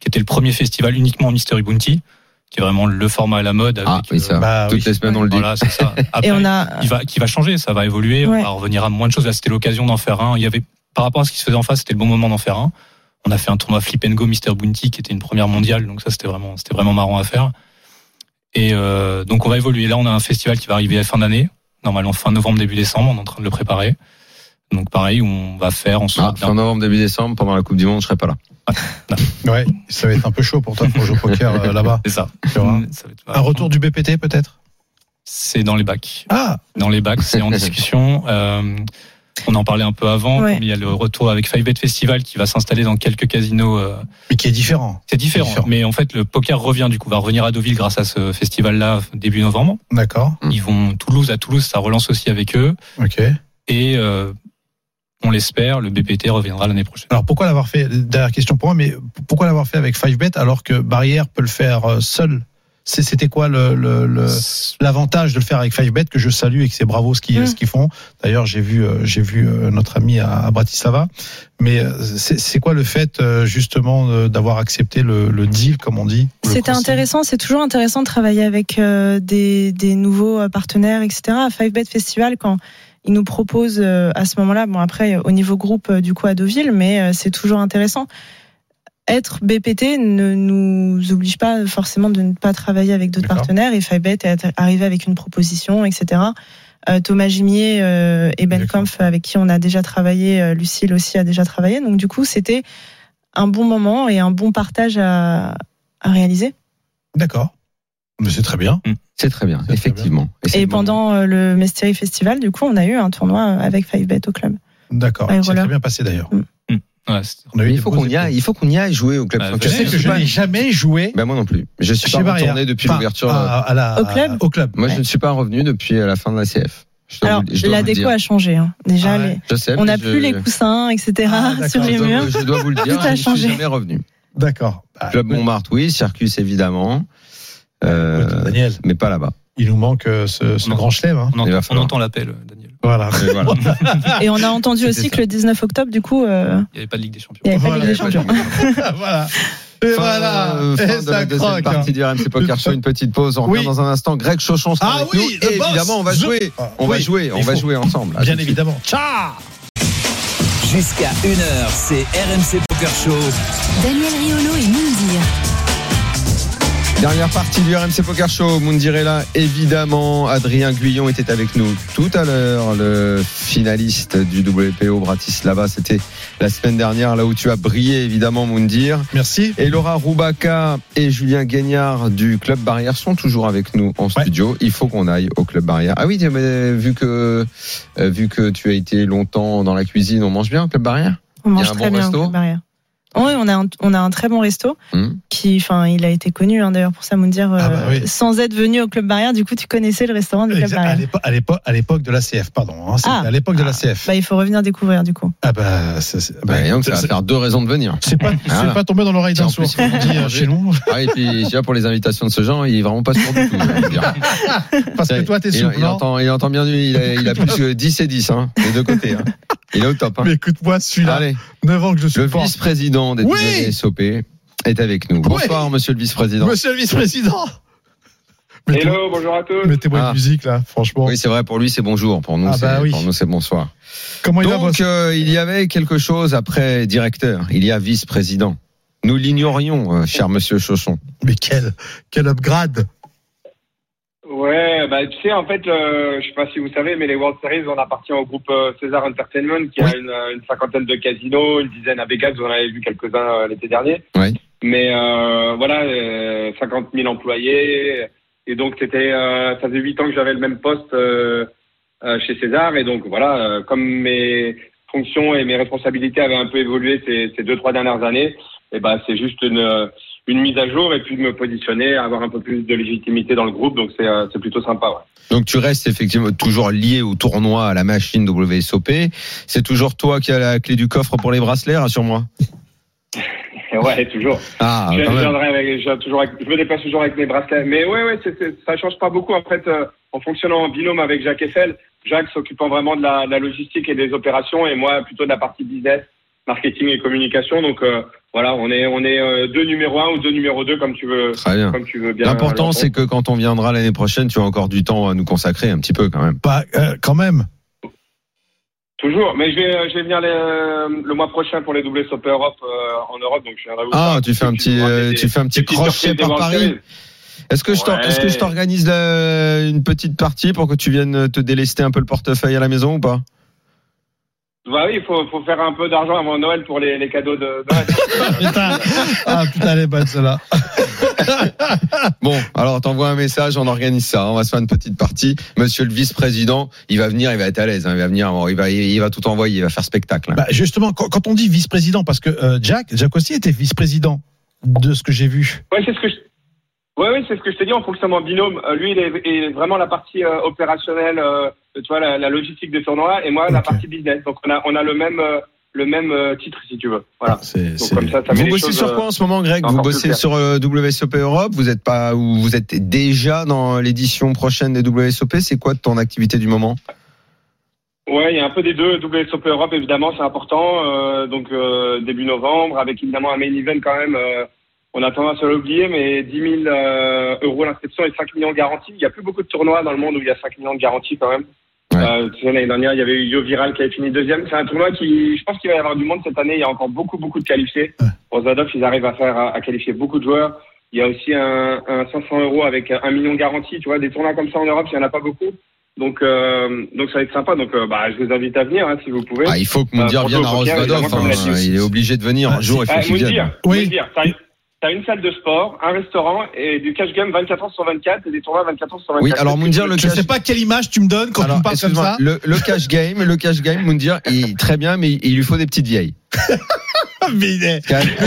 qui était le premier festival uniquement en Mystery Bounty, qui est vraiment le format à la mode. Avec, Ah, oui, ça. euh, Bah, Toutes oui. les semaines, on le dit. voilà, c'est ça. Après, Et on a qui va, qui va changer, ça va évoluer, Ouais. on va revenir à moins de choses. Là, c'était l'occasion d'en faire un. Il y avait, par rapport à ce qui se faisait en face, c'était le bon moment d'en faire un. On a fait un tournoi Flip and Go Mister Bounty, qui était une première mondiale, donc ça, c'était vraiment, c'était vraiment marrant à faire. Et euh, donc, on va évoluer. Là, on a un festival qui va arriver à la fin d'année, normalement fin novembre, début décembre. On est en train de le préparer. Donc, pareil, on va faire en Ah, sorte fin novembre, début décembre, pendant la Coupe du Monde, je serai pas là. Ouais, ça va être un peu chaud pour toi pour jouer au poker euh, là-bas. C'est ça. Tu vois. Ça va être- Un retour du BPT peut-être? C'est dans les bacs. Ah, dans les bacs, c'est en discussion. Euh, on en parlait un peu avant. Ouais. Il y a le retour avec Five Bet Festival qui va s'installer dans quelques casinos. euh, mais qui est différent. C'est différent, Différent. mais en fait le poker revient du coup, va revenir à Deauville grâce à ce festival-là début novembre. D'accord. Mm. Ils vont Toulouse à Toulouse, ça relance aussi avec eux Ok. et euh, on l'espère, le BPT reviendra l'année prochaine. Alors pourquoi l'avoir fait? Dernière question pour moi, mais pourquoi l'avoir fait avec 5bet alors que Barrière peut le faire euh, seul? C'est- C'était quoi le, le- le- l'avantage de le faire avec 5bet que je salue et que c'est bravo ce qu'ils Mm. ce qu'ils font? D'ailleurs, j'ai vu euh, j'ai vu euh, notre ami à, à Bratislava. Mais c'est quoi le fait justement d'avoir accepté le, le deal comme on dit C'était intéressant, c'est toujours intéressant de travailler avec des, des nouveaux partenaires, etc. À Five Bet Festival, quand ils nous proposent euh, à ce moment-là, bon après au niveau groupe euh, du coup à Deauville, mais euh, c'est toujours intéressant. Être BPT ne nous oblige pas forcément de ne pas travailler avec d'autres partenaires et Five Bet est arrivé avec une proposition, etc. Euh, Thomas Gimier euh, et Ben. Kampf avec qui on a déjà travaillé, euh, Lucille aussi a déjà travaillé, donc du coup c'était un bon moment et un bon partage à, à réaliser. D'accord. Mais c'est très bien. C'est très bien, très effectivement. Et pendant euh, le Mystery Festival, du coup, on a eu un tournoi euh, avec Five Bet au club. D'accord. C'est voilà. très bien passé d'ailleurs. Ouais, eu Mais il faut qu'on y aille, il faut qu'on y aille jouer au club. Bah. Je sais que Je n'ai jamais joué Ben moi non plus. Je suis pas retourné depuis l'ouverture. la- Au club Au club. Moi, je ne suis pas revenu depuis la fin de la CF. Alors, la déco a changé. hein. Déjà, Ah ouais. les- Je sais, on n'a je- plus les coussins, etc. Ah, d'accord. sur Je les dois, murs. je dois vous le dire, Tout a je ne suis changé. jamais revenu. D'accord. Bah, Club Montmartre, oui. Circus, évidemment. Euh, Daniel, mais pas là-bas. il nous manque euh, ce, grand chelem. Hein. On, entend, on falloir. entend l'appel, Daniel. Voilà. Et on a entendu aussi ça. que le 19 octobre, du coup, euh, Il n'y avait pas de Ligue des Champions. il n'y avait pas Voilà, de Ligue des Champions. pas voilà. Et Fin, voilà. euh, Et de ça la deuxième croque. partie du RMC Poker Show, une petite pause. On revient Oui. dans un instant. Greg Chauchon sera Ah avec oui, nous. Et évidemment, on va jouer. On va jouer. On va jouer ensemble. Bien évidemment. Ciao Jusqu'à 1h, c'est RMC Poker Show. Daniel Riolo et Moundir. Dernière partie du RMC Poker Show. Moundirella, évidemment. Adrien Guyon était avec nous tout à l'heure, le finaliste du WPO Bratislava. C'était la semaine dernière, là où tu as brillé, évidemment, Moundir. Merci. Et Laura Roubaca et Julien Gagnard du Club Barrière sont toujours avec nous en studio. Il faut qu'on aille au Club Barrière. Ah oui, mais vu que, euh, vu que tu as été longtemps dans la cuisine, on mange bien au Club Barrière? On Il y a mange un très bon bien au Club Barrière. Oui, on a un, on a un très bon resto Hmm. qui, enfin, il a été connu hein, d'ailleurs pour ça, Moundir, Ah euh, bah oui. sans être venu au Club Barrière. Du coup, tu connaissais le restaurant du Club Barrière. l'époque- à l'époque, à l'époque de l'ACF, pardon. hein, Ah. à l'époque de Ah. l'ACF. Bah, il faut revenir découvrir du coup. Ah bah, c'est- bah, Bah, donc, ça va faire deux raisons de venir. c'est pas, c'est Voilà. pas tombé dans l'oreille d'un sourd. il euh, chez nous. Ah, et puis, déjà, pour les invitations de ce genre, il est vraiment pas sûr du tout. Parce que toi, t'es il, souple, il non entend, il entend bien, il a, il a plus que 10 et 10, hein, des deux côtés. Hein. Il est au top. Hein. Mais écoute-moi, celui-là, Allez, 9 ans que je le supporte. vice-président des Oui WSOP est avec nous. Bonsoir, monsieur le vice-président. Monsieur le vice-président. Hello, bonjour à tous. Mettez-moi Ah. une musique, là, franchement. Oui, c'est vrai, pour lui, c'est bonjour. Pour nous, Ah bah c'est, oui. pour nous, c'est bonsoir. Comment il va, Donc, boss euh, il y avait quelque chose après directeur. Il y a vice-président. Nous l'ignorions, euh, cher monsieur Chauchon. Mais quel, quel upgrade Ouais, bah tu sais, en fait, euh, je sais pas si vous savez, mais les World Series, on appartient au groupe euh, César Entertainment qui Oui. a une, euh, une cinquantaine de casinos, une dizaine à Vegas, vous en avez vu quelques-uns euh, l'été dernier. Oui. Mais euh, voilà, euh, 50 000 employés. Et donc, c'était, euh, ça faisait 8 ans que j'avais le même poste chez César. Et donc, voilà, comme mes fonctions et mes responsabilités avaient un peu évolué ces, ces deux, trois dernières années, et ben c'est juste une, une mise à jour et puis de me positionner, avoir un peu plus de légitimité dans le groupe. Donc, c'est, euh, plutôt sympa. Ouais. Donc tu restes effectivement toujours lié au tournoi, à la machine WSOP. C'est toujours toi qui as la clé du coffre pour les bracelets, rassure-moi. Ouais, toujours. Ah, je, avec, je, toujours avec- je me déplace toujours avec mes bracelets. Mais ouais, ouais, c'est- ça change pas beaucoup. En fait, euh, en fonctionnant en binôme avec Jacques Eiffel, Jacques s'occupant vraiment de la, de la logistique et des opérations et moi plutôt de la partie business, marketing et communication. Donc euh, voilà, on est, on est euh, deux numéro un ou deux numéro deux comme tu veux, Très bien. comme tu veux bien. L'important, c'est que quand on viendra l'année prochaine, tu as encore du temps à nous consacrer un petit peu quand même. Pas, euh, quand même. Toujours, mais je vais, euh, je vais venir les- le mois prochain pour les WSOP Europe euh, en Europe, donc je viendrai vous Ah, faire tu fais un petit, euh, des- tu fais un petit crochet par Paris. Est-ce que Ouais. est-ce que je t'organise une petite partie pour que tu viennes te délester un peu le portefeuille à la maison ou pas? Bah oui, il faut, faut faire un peu d'argent avant Noël pour les, les cadeaux de Noël. putain, ah, putain, elle est bonne, celle-là. Bon, alors t'envoies un message, on organise ça. On va se faire une petite partie. Monsieur le vice-président, il va venir, il va être à l'aise. hein, il va venir, il va, il va tout envoyer, il va faire spectacle. hein. Bah, justement, quand, quand on dit vice-président, parce que euh, Jack, Jack aussi était vice-président de ce que j'ai vu. Ouais, c'est ce que je. Ouais, c'est ce que je t'ai dit en fonctionnement en binôme. Euh, lui, il est, il est vraiment la partie euh, opérationnelle, euh, tu vois, la, la logistique des tournois, et moi la partie business. Donc on a, on a le même, le même titre, si tu veux. Voilà. Donc c'est- comme ça, ça Vous bossez sur quoi en ce moment, Greg? Vous bossez sur WSOP Europe? Vous êtes pas, ou vous êtes déjà dans l'édition prochaine des WSOP. C'est quoi ton activité du moment? Ouais, il y a un peu des deux. WSOP Europe, évidemment, c'est important. Donc début novembre, avec évidemment un main event quand même. Euh, on a tendance à l'oublier, mais 10 000 euh, euros l'inscription et 5 millions de garanties. Il n'y a plus beaucoup de tournois dans le monde où il y a 5 millions de garanties quand même. Ouais. Euh, tu sais, l'année dernière, il y avait eu Yo Viral qui avait fini deuxième. C'est un tournoi qui, je pense qu'il va y avoir du monde cette année. Il y a encore beaucoup, beaucoup de qualifiés. Ouais. Pour Zadov, ils arrivent à faire, à, à qualifier beaucoup de joueurs. Il y a aussi un, un 500 euros avec un million de garanties. Tu vois, des tournois comme ça en Europe, il n'y en a pas beaucoup. Donc, euh, donc ça va être sympa. Donc, euh, bah, je vous invite à venir hein, si vous pouvez. ah, Il faut que Euh, Moundir pour vienne à Rosvadov. hein. Il est obligé de venir un Ah, jour. Il faut Ah. Moundir, Oui. Moundir, t'as une salle de sport, un restaurant et du cash game 24 heures sur 24 et des tournois 24 heures sur 24. Oui, alors Moundir, le Je cash sais pas quelle image tu me donnes quand tu me parles comme ça. le, le cash game, le cash game, Moundir, il, très bien, mais il lui faut des petites vieilles. mais,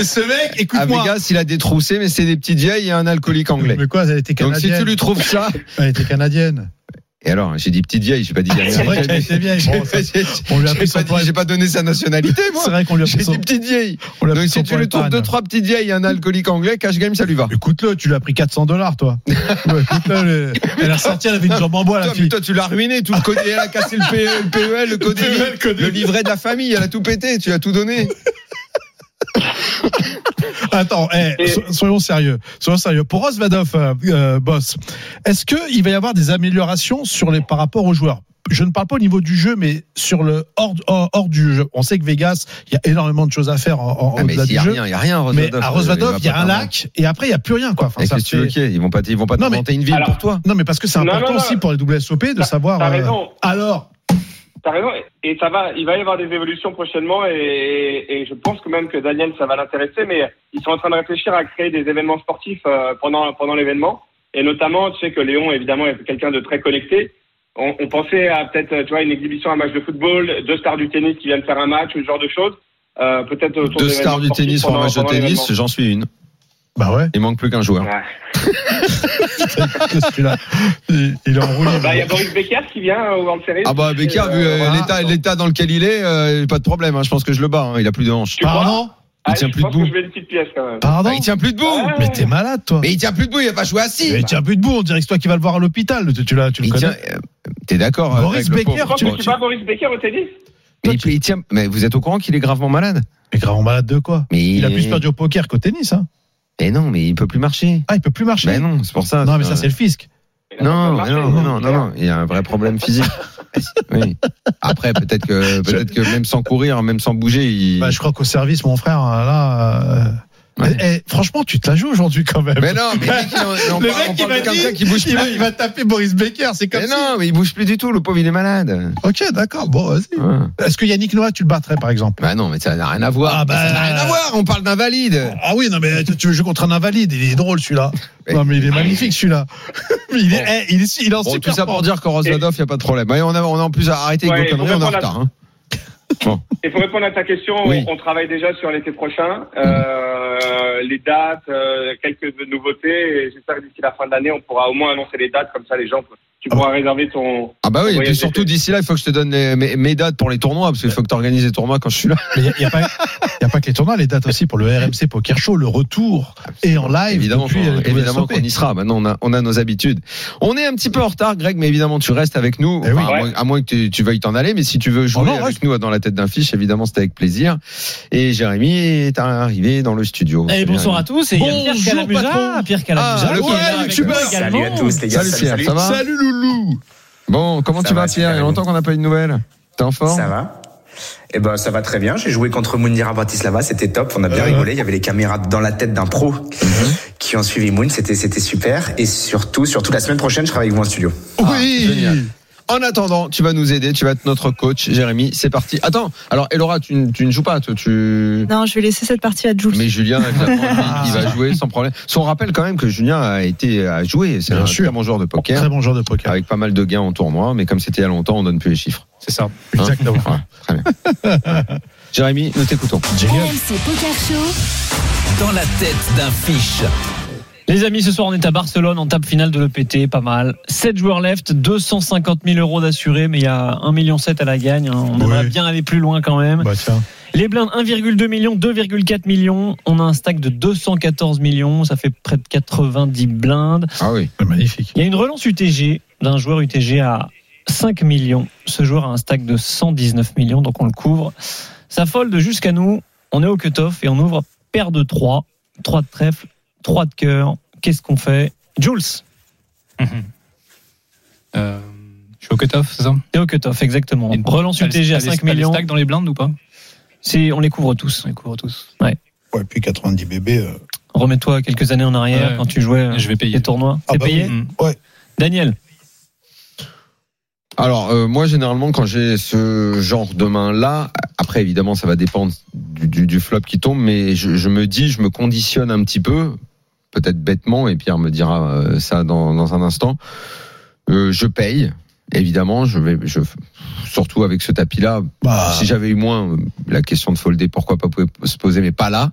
ce mec, À écoute-moi. Vegas, il a détroussé, mais c'est des petites vieilles et un alcoolique anglais. Mais quoi, elle était Donc si canadienne. tu lui trouves ça, Elle était canadienne. Et alors j'ai dit petite vieille, j'ai pas dit. C'est vrai qu'elle était vieille. Bon, on lui a J'ai pris son j'ai pas donné sa nationalité, moi. C'est vrai qu'on lui a J'ai pris son, dit petite vieille. on Donc si tu lui trouves deux trois petites vieilles et un alcoolique anglais, cash game, ça lui va. Écoute-le, tu lui as pris 400 dollars, toi. Ouais, écoute-le, le- elle a sorti, elle avait une jambe en bois, la fille. toi, tu l'as ruiné, tout le code, elle a cassé le, PE, le PEL, le code, le code le livret de la famille, elle a tout pété, tu as tout donné. Attends, eh, Et- so- soyons sérieux. Soyons sérieux. Pour Osvadov, euh, euh, boss, est-ce qu'il va y avoir des améliorations sur les, par rapport aux joueurs? Je ne parle pas au niveau du jeu, mais sur le hors, hors, hors du jeu. On sait que Vegas, il y a énormément de choses à faire en, en, Ah, mais au-delà il du y a jeu. rien, il y a rien à mais Rosvadov. à Rosvadov, il y a un lac et après il y a plus rien quoi. Enfin, Et ça qu'est-ce que tu veux fait- Ils vont pas, ils vont pas Non, mais- une ville Alors- pour toi. Non, mais parce que c'est important non, non. aussi pour les WSOP de T'as- savoir. t'as euh, alors, T'as raison, et ça va, il va y avoir des évolutions prochainement, et, et je pense que même que Daniel, ça va l'intéresser, mais ils sont en train de réfléchir à créer des événements sportifs euh, pendant pendant l'événement, et notamment, tu sais que Léon, évidemment, est quelqu'un de très connecté. On, on pensait à peut-être, tu vois, une exhibition, un match de football, deux stars du tennis qui viennent faire un match, ou ce genre de choses. Euh, peut-être autour Deux stars du tennis pour un match de tennis, j'en suis une. Bah ouais, Il manque plus qu'un joueur. Ouais. celui-là, il, il est enroulé. Bah, il y a Boris Becker qui vient au World Series. Ah bah Becker, vu euh, voilà. l'état, l'état dans lequel il est, euh, pas de problème. hein, je pense que je le bats. hein, il a plus de hanches. Pardon? Ah, tient je plus pense debout. que je vais une petite pièce quand même. Pardon? Bah, il tient plus debout. Ouais. Mais t'es malade, toi. Mais il tient plus debout. Il va pas jouer assis. Mais il tient plus debout, on dirait que c'est toi qui vas le voir à l'hôpital. Tu, tu, l'as- tu le Il connais. tient- euh, T'es d'accord Boris avec le Becker, pauvre. Tu tu- tu bats Boris Becker au tennis Mais il, il tient. Mais vous êtes au courant qu'il est gravement malade? Mais gravement malade de quoi? Mais Il a plus perdu au poker qu'au tennis. Hein. Mais non, mais il peut plus marcher. Ah, il peut plus marcher. Mais non, c'est pour ça. non, mais ça, c'est le fisc. Non, marché, non, non, non, non, il y a un vrai problème physique. Oui. Après, peut-être que, peut-être que même sans courir, même sans bouger, il. Bah, je crois qu'au service, mon frère, là. euh, Ouais. eh, eh, franchement, tu te la joues aujourd'hui quand même. Mais non, mais mec, on, on Le mec, qui bouge il va, plus. il va taper Boris Becker, c'est comme Mais si- non, mais il bouge plus du tout. Le pauvre, il est malade. Ok, d'accord, bon, vas-y. Ouais. Est-ce que Yannick Noah, tu le battrais, par exemple? Bah non, mais ça n'a rien à voir. Ah bah- Ça n'a rien à voir. On parle d'un valide. Ah oui, non, mais tu veux jouer contre un invalide, il est drôle celui-là. Mais- Non, mais il est magnifique celui-là. Mais il, est, Bon. eh, il est, il est en Bon, super tout ça pour dire qu'en il n'y a pas de problème. Ouais, on, a, on a en plus arrêté Ouais, avec vos faut conneries, on est en répondre à- retard. Hein. Et pour répondre à ta question, Oui. on, on travaille déjà sur l'été prochain, euh, les dates, euh, quelques nouveautés. Et j'espère que d'ici la fin de l'année, on pourra au moins annoncer les dates, comme ça les gens, tu pourras réserver ton. Ah bah oui, et puis surtout d'ici là, il faut que je te donne les- mes, mes dates pour les tournois, parce qu'il faut que tu organises les tournois quand je suis là. Mais il n'y a, pas- y a pas que les tournois, les dates aussi pour le RMC Poker Show, le retour et en live. évidemment depuis, qu'on- euh, évidemment qu'on y sera. Maintenant, on a, on a nos habitudes. On est un petit peu en retard, Greg, mais évidemment, tu restes avec nous. Eh oui. À, moins, à moins que tu, tu veuilles t'en aller, mais si tu veux jouer Oh non, avec reste. nous dans la tête d'un fiche, évidemment, c'est avec plaisir. Et Jérémy est arrivé dans le studio. Et bonsoir à tous. Et a Pierre Bonjour, Calamusa. Pierre Calamusa. Ah, le ouais, youtubeur. Salut à tous les gars. Salut Pierre, ça va Salut Loulou Bon, comment Ça tu va, vas, Pierre? Il y a longtemps qu'on n'a pas eu de nouvelles. T'es en forme? Ça va Eh ben, ça va très bien. J'ai joué contre Mounira Bratislava, c'était top. On a bien rigolé. Il y avait les caméras dans la tête d'un pro qui ont suivi Moon. C'était, c'était super. Et surtout, surtout la semaine prochaine, je travaille avec vous en studio. Oui génial. En attendant, tu vas nous aider, tu vas être notre coach, Jérémy. C'est parti. Attends, alors Elora, tu, ne- tu ne joues pas, toi, tu. Non, je vais laisser cette partie à Jules. Mais Julien, il va jouer sans problème. Si on rappelle quand même que Julien a été à jouer, c'est un sûr. très bon joueur de poker, Très bon joueur de poker. avec pas mal de gains en tournoi, mais comme c'était il y a longtemps, on donne plus les chiffres. C'est ça. Hein Exactement. Ouais, très bien. Jérémy, nous t'écoutons. RMC Poker Show. Dans la tête d'un fiche. Les amis, ce soir, on est à Barcelone en table finale de l'EPT, pas mal. 7 joueurs left, 250 000 euros d'assurés, mais il y a 1,7 million à la gagne. hein. On aimerait bien aller plus loin quand même. Bah tiens. Les blindes, 1,2 million, 2,4 millions. On a un stack de 214 millions. Ça fait près de 90 blindes. Ah oui. C'est Magnifique. Il y a une relance UTG d'un joueur UTG à 5 millions. Ce joueur a un stack de 119 millions, donc on le couvre. Ça fold jusqu'à nous. On est au cut-off et on ouvre paire de 3, 3 de trèfle, 3 de cœur. Qu'est-ce qu'on fait? Jules, Euh, je suis au cut-off, c'est ça? T'es au cut-off, exactement. Et Relance UTG à t'as les- 5 t'as les millions. stacks dans les blindes ou pas? C'est- On les couvre tous. On les couvre tous. Ouais, puis 90 bébés. euh, Remets-toi quelques années en arrière Ouais. quand tu jouais Je vais payer. les tournois. Ah T'es bah payé? Oui. Mm. Daniel Alors, euh, moi, généralement, quand j'ai ce genre de main-là, après, évidemment, ça va dépendre du, du- du flop qui tombe, mais je, je me dis, je me conditionne un petit peu, peut-être bêtement, et Pierre me dira euh, ça dans, un instant. Euh, je paye, évidemment, je vais, je, surtout avec ce tapis-là. Bah, Si j'avais eu moins, la question de folder, pourquoi pas pouvait se poser, mais pas là.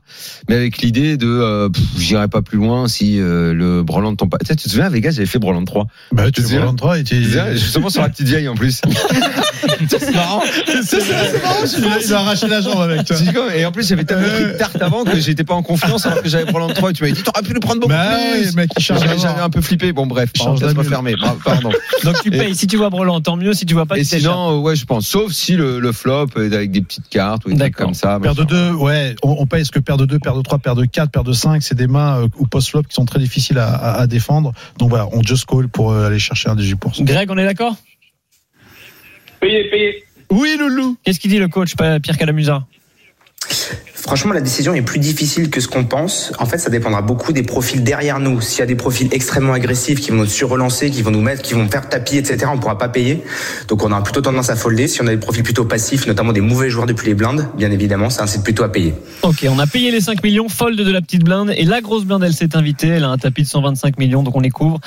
Mais avec l'idée de, euh, j'irai pas plus loin si euh, le Breland tombe pas. Tu sais, tu te souviens, à Vegas, j'avais fait Breland 3. bah, tu Tu le vois 3 et tu. Je justement sur la petite vieille en plus. c'est marrant. C'est marrant, il a- il a arraché la jambe avec toi. Et en plus, j'avais tellement pris de tarte avant que j'étais pas en confiance alors que j'avais Breland 3 et tu m'avais dit, t'aurais pu le prendre beaucoup Bah plus. mec, J'avais un peu flippé. Bon, bref, change parenthèse la mule. refermée. Bra- Pardon. Donc tu payes. Si tu vois pas brelan. Tant mieux si tu vois pas. Et sinon, euh, ouais, je pense. Sauf si le, le flop est avec des petites cartes ou des trucs D'accord. comme ça. Paire de machin. deux, ouais, on, on paye ce que paire de deux, paire de trois, paire de quatre, paire de cinq, c'est des mains euh, ou post-flop qui sont très difficiles à, à- à défendre. Donc voilà, on just call pour euh, aller chercher un 18%. Greg, on est d'accord? Payé, payé. Oui, Loulou. Qu'est-ce qu'il dit le coach pas Pierre Calamusa? Franchement, la décision est plus difficile que ce qu'on pense. En fait, ça dépendra beaucoup des profils derrière nous. S'il y a des profils extrêmement agressifs qui vont nous surrelancer, qui vont nous mettre, qui vont faire tapis, etc., on pourra pas payer. Donc, on aura plutôt tendance à folder. Si on a des profils plutôt passifs, notamment des mauvais joueurs depuis les blindes, bien évidemment, ça incite plutôt à payer. Ok, on a payé les 5 millions, fold de la petite blinde, et la grosse blinde, elle s'est invitée, elle a un tapis de 125 millions, donc on les couvre.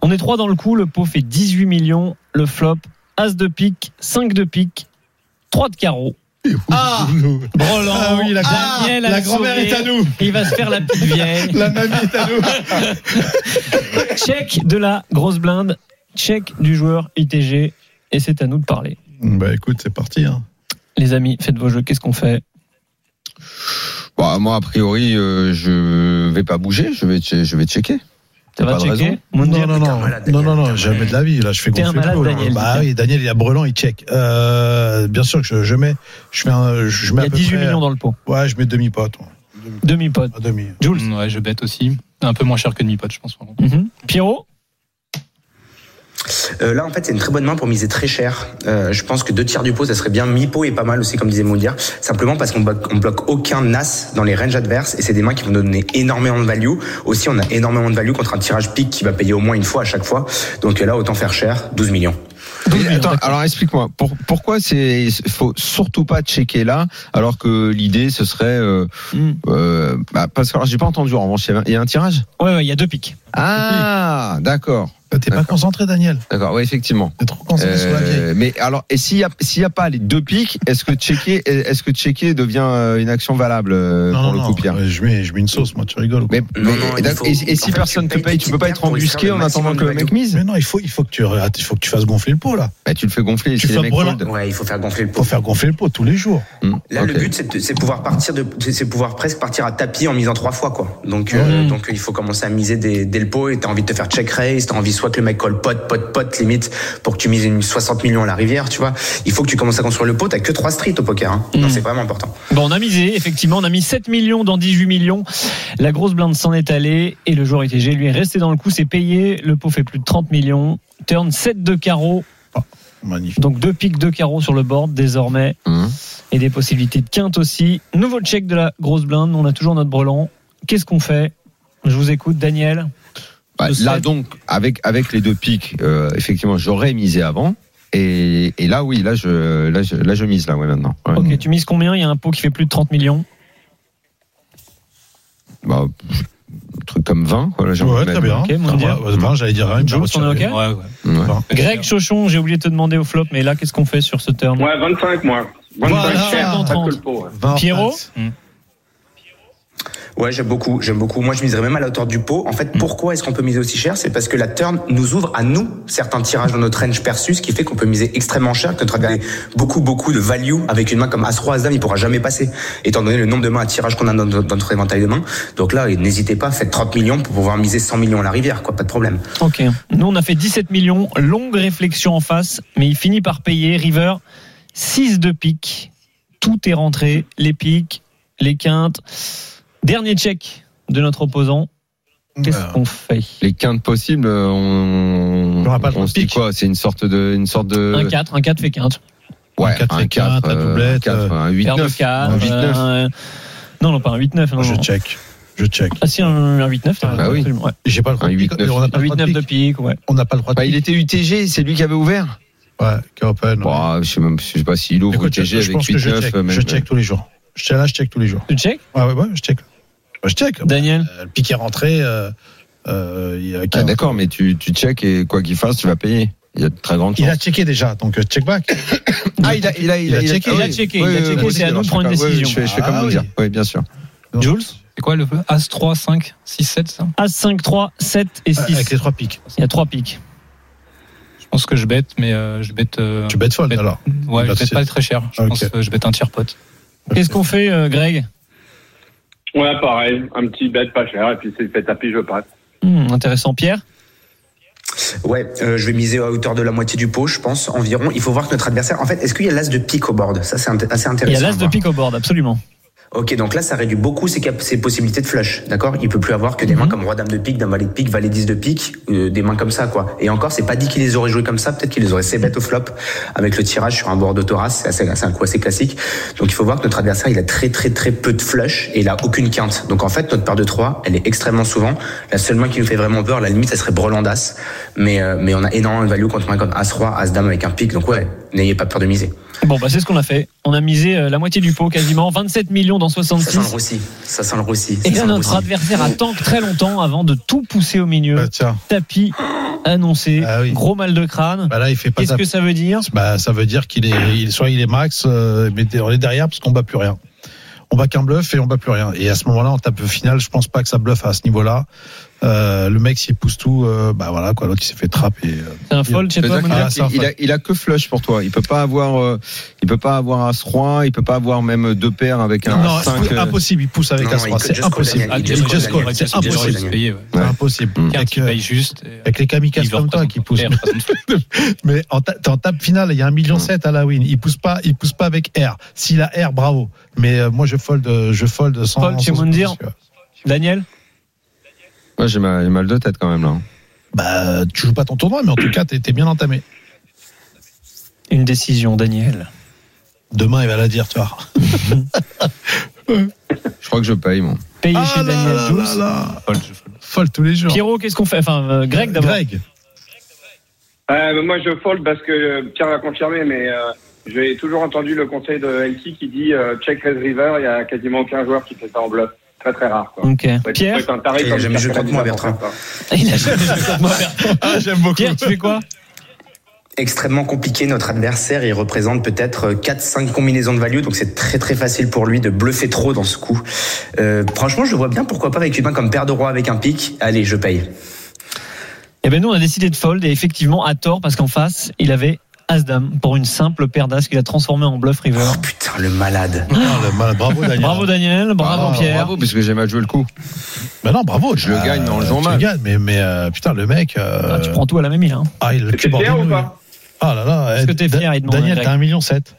On est trois dans le coup, le pot fait 18 millions, le flop, as de pique, 5 de pique, 3 de carreau. Ah, Brelan, Ah oui, la grand- Daniel a la grand-mère est à nous. Il va se faire la petite vieille. La mamie est à nous. Check de la grosse blinde, check du joueur ITG, et c'est à nous de parler. Bah écoute, c'est parti. Hein. Les amis, faites vos jeux, qu'est-ce qu'on fait? Bon, moi, a priori, euh, je vais pas bouger. Je vais, je vais checker. T'as pas de checker raison. Moundir Non, non, non, malade, non, Daniel, non, non, jamais de la vie. Là, je fais T'es un gonfler le malade, pot, là. Daniel, Bah oui, Daniel, il a brelan, il check. Euh, bien sûr que je, je mets, je un, je Il mets y à a peu 18 près- millions dans le pot. Ouais, je mets demi pote. Demi-pot. Demi. Jules Ouais, je bête aussi. Un peu moins cher que demi-pot, je pense. Mhm. Pierrot Euh, là, en fait, c'est une très bonne main pour miser très cher. Euh, je pense que deux tiers du pot, ça serait bien. Mi-pot est pas mal aussi, comme disait Moundir. Simplement parce qu'on bloque, bloque aucun as dans les ranges adverses et c'est des mains qui vont donner énormément de value. Aussi, on a énormément de value contre un tirage pique qui va payer au moins une fois à chaque fois. Donc euh, là, autant faire cher, 12 millions. Mais attends, alors explique-moi, pour- pourquoi c'est faut surtout pas checker là, alors que l'idée ce serait euh, Hmm. euh, bah, parce que alors j'ai pas entendu en revanche, il y a un tirage? Ouais, ouais, il y a deux piques. Ah, d'accord, T'es pas concentré, Daniel. d'accord, ouais effectivement. T'es trop concentré sur la vieille. Euh, mais alors, et s'il y a s'il y a pas les deux pics, est-ce que checker est-ce que checker devient euh, une action valable Non, pour non, le non. coup, Pierre? Je mets, je mets une sauce, moi, tu rigoles. mais, Non, mais- non, faut- et, si personne te paye, tu peux pas être embusqué en attendant que le mec mise? Mais non, il faut, il faut que tu, il faut que tu fasses gonfler le pot, là. bah, Tu le fais gonfler, Tu fais. Ouais, il faut faire gonfler le pot. Faut faire gonfler le pot tous les jours. Hmm, Là, le but, c'est pouvoir partir de, c'est pouvoir presque partir à tapis en misant trois fois, quoi. Donc, euh, donc, il faut commencer à miser dès, dès le pot et t'as envie de te faire check raise, t'as envie soit que le mec colle pot, pot, pot, limite, pour que tu mises une 60 millions à la rivière, tu vois. Il faut que tu commences à construire le pot, t'as que trois streets au poker, hein. Non, c'est vraiment important. Bon, on a misé, effectivement, on a mis 7 millions dans 18 millions. La grosse blinde s'en est allée et le joueur ITG lui est resté dans le coup, c'est payé. Le pot fait plus de 30 millions. Turn 7 de carreau, Magnifique. donc deux piques de carreau sur le board désormais Hum. et des possibilités de quinte aussi. Nouveau check de la grosse blinde, on a toujours notre brelan. Qu'est-ce qu'on fait? Je vous écoute, Daniel. Bah, là donc avec avec les deux pics, euh, effectivement j'aurais misé avant. Et, et là oui là je là je, là je mise là ouais maintenant. Ouais. Ok, tu mises combien? Il y a un pot qui fait plus de 30 millions. Bah, truc comme 20 quoi. Là, j'ai Ouais, envie de très bien. Ok, mon Ça Dieu. va, ouais, ben, J'allais dire rien. Jules, je on est ok Ouais, ouais. Ouais. Greg Chauchon, j'ai oublié de te demander au flop, mais là, qu'est-ce qu'on fait sur ce turn Ouais, 25 moi. 25 Voilà. cher, Dans pas 30. que le pot. ouais. 20 Pierrot pattes. Ouais, j'aime beaucoup, j'aime beaucoup. Moi, je miserais même à la hauteur du pot. En fait, pourquoi est-ce qu'on peut miser aussi cher? C'est parce que la turn nous ouvre à nous certains tirages dans notre range perçu, ce qui fait qu'on peut miser extrêmement cher, que notre beaucoup, beaucoup de value avec une main comme As-Roi, As-Dame, il pourra jamais passer, étant donné le nombre de mains à tirage qu'on a dans, notre- dans notre éventail de mains. Donc là, n'hésitez pas, faites 30 millions pour pouvoir miser 100 millions à la rivière, quoi, pas de problème. Ok. Nous, on a fait 17 millions. Longue réflexion en face, mais il finit par payer. River, 6 de pique. Tout est rentré. Les piques, les quintes. Dernier check de notre opposant. Qu'est-ce qu'on fait? Les quintes possibles, on, On aura pas on se dit quoi? C'est une sorte de une sorte de Un 4, un 4 fait quinte. ouais, Un quatre un et quatre, 4, la doublette, un 4, un 8 Paire de 9. 4. un 8-9. euh, Non, non, pas un 8-9. non, Je non. check. Je check. Ah si, un, un 8-9, t'as Bah raison, oui. absolument, ouais. J'ai pas le droit Un de pique. 8-9. On n'a Un pas le droit 8-9 de pique. ouais. On n'a pas le droit de Bah, il était UTG, c'est lui qui avait ouvert? Ouais, qui est open. ouais. Bon, je sais même je sais pas s'il ouvre Écoute, UTG je avec pense que 8 je 9 check. même. Je check tous les jours. Je là, je check tous les jours. Tu check? Ouais, ouais, ouais, je check. Ouais, Je check. Daniel Euh, Le pique est rentré. euh, euh, il y a Ah, d'accord, mais tu tu check et quoi qu'il fasse, tu vas payer. Il y a de très grandes Il chances. a checké déjà, donc euh, check back. Ah, il a, il a, il a checké, ah il a oui. checké, Oui, il a oui, checké, moi c'est à nous de prendre une oui, décision. Je fais, je fais Ah comme vous oui. dire. Oui, bien sûr. Jules C'est quoi le As 3, 5, 6, 7 ça? As 5, 3, 7 et 6. Avec les trois piques. Il y a 3 piques. Je pense que je bête, mais euh, je bête. euh, Tu bêtes fold bête- alors. Ouais, Bah, je bête pas très cher. Je Ok. pense que je bête un tiers pote. Qu'est-ce qu'on fait, euh, Greg? Ouais, pareil. Un petit bet pas cher et puis c'est fait tapis, je passe. Hmm, Intéressant, Pierre? Ouais, euh, je vais miser à hauteur de la moitié du pot, je pense, environ. Il faut voir que notre adversaire. En fait, est-ce qu'il y a l'as de pique au board? Ça, c'est assez intéressant. Il y a l'as de pique au board, absolument. Ok, donc là, ça réduit beaucoup ses, possibilités de flush, d'accord? Il peut plus avoir que des Mhm. mains comme roi dame de pique, dame valet de pique, valet 10 de pique, euh, des mains comme ça, quoi. Et encore, c'est pas dit qu'il les aurait joués comme ça, peut-être qu'il les aurait ses bêtes au flop avec le tirage sur un board d'autorace, c'est assez- c'est un coup assez classique. Donc il faut voir que notre adversaire, il a très très très peu de flush et il a aucune quinte. Donc en fait, notre paire de 3, elle est extrêmement souvent. La seule main qui nous fait vraiment peur, la limite, ça serait brelandas. Mais, euh, mais on a énormément de value contre main comme As-Roi, As-Dame avec un pique. Donc ouais, n'ayez pas peur de miser. Bon, bah, c'est ce qu'on a fait. On a misé euh, la moitié du pot quasiment, 27 millions dans Ça sent le 66. roussi. Ça sent le roussi. Et là, notre adversaire attend très longtemps avant de tout pousser au milieu. Bah, tiens, Tapis annoncé, Ah oui. gros mal de crâne. bah là, il fait pas Qu'est-ce que ça veut dire? Bah, ça veut dire qu'il est, il, soit il est max, euh, mais on est derrière parce qu'on bat plus rien. On bat qu'un bluff et on bat plus rien. Et à ce moment-là, en tape finale, je pense pas que ça bluffe à ce niveau-là. Euh, le mec, s'il pousse tout, euh, bah voilà, quoi. L'autre, il s'est fait trapper. euh. C'est un fold chez toi, Ah, a- ça, il, a, il a que flush pour toi. Il peut pas avoir, euh, il peut pas avoir as roi. Il peut pas avoir même deux paires avec un non, 5 c'est impossible. Il pousse avec il 3 could C'est impossible. Ah, Il c'est impossible. impossible. Carte Avec, juste. et, avec les kamikazes comme toi qui poussent. Mais en, ta- t'es en table finale, il y a un million sept à la win. Il pousse pas, il pousse pas avec R. S'il a R, bravo. Mais euh, moi, je fold, je fold sans. Fold chez Moundir. Daniel Moi, j'ai mal, j'ai mal de tête quand même là. Bah, tu joues pas ton tournoi, mais en tout cas, t'es bien entamé. Une décision, Daniel. Demain, il va la dire, tu vois. Je crois que je paye, moi. Payé Ah chez là Daniel là 12. là tous les jours. Pierrot, qu'est-ce qu'on fait Enfin, euh, Greg d'abord. Greg. Euh, moi, je fold parce que Pierre l'a confirmé, mais euh, j'ai toujours entendu le conseil de LT qui dit euh, check raise river. Il y a quasiment aucun joueur qui fait ça en bluff. Très très rare. Quoi. Ok. Ouais, Pierre un taré Il a jamais joué contre moi, Bertrand. Il a jamais joué contre moi. Ah, j'aime beaucoup. Pierre, tu fais quoi? Extrêmement compliqué. Notre adversaire, il représente peut-être 4-5 combinaisons de value, donc c'est très très facile pour lui de bluffer trop dans ce coup. Euh, franchement, je vois bien pourquoi pas avec une main comme paire de roi avec un pic. Allez, je paye. Eh ben nous, on a décidé de fold et effectivement à tort parce qu'en face, il avait As-Dame pour une simple paire d'As qu'il a transformé en bluff river. Oh putain, le malade. Ah, le mal- bravo, Daniel. Bravo Daniel, bravo Ah, Pierre. Bravo, parce que j'ai mal joué le coup. Mais non, bravo. Je le gagne, mais en le jouant tu mal. gagnes, mais, mais euh, putain, le mec. euh, Ah, tu prends tout à la même île. Hein. Ah, il le T'es cube fier ou pas? Ah là là. Est-ce eh, que t'es Da- fier, Daniel, t'as un million sept.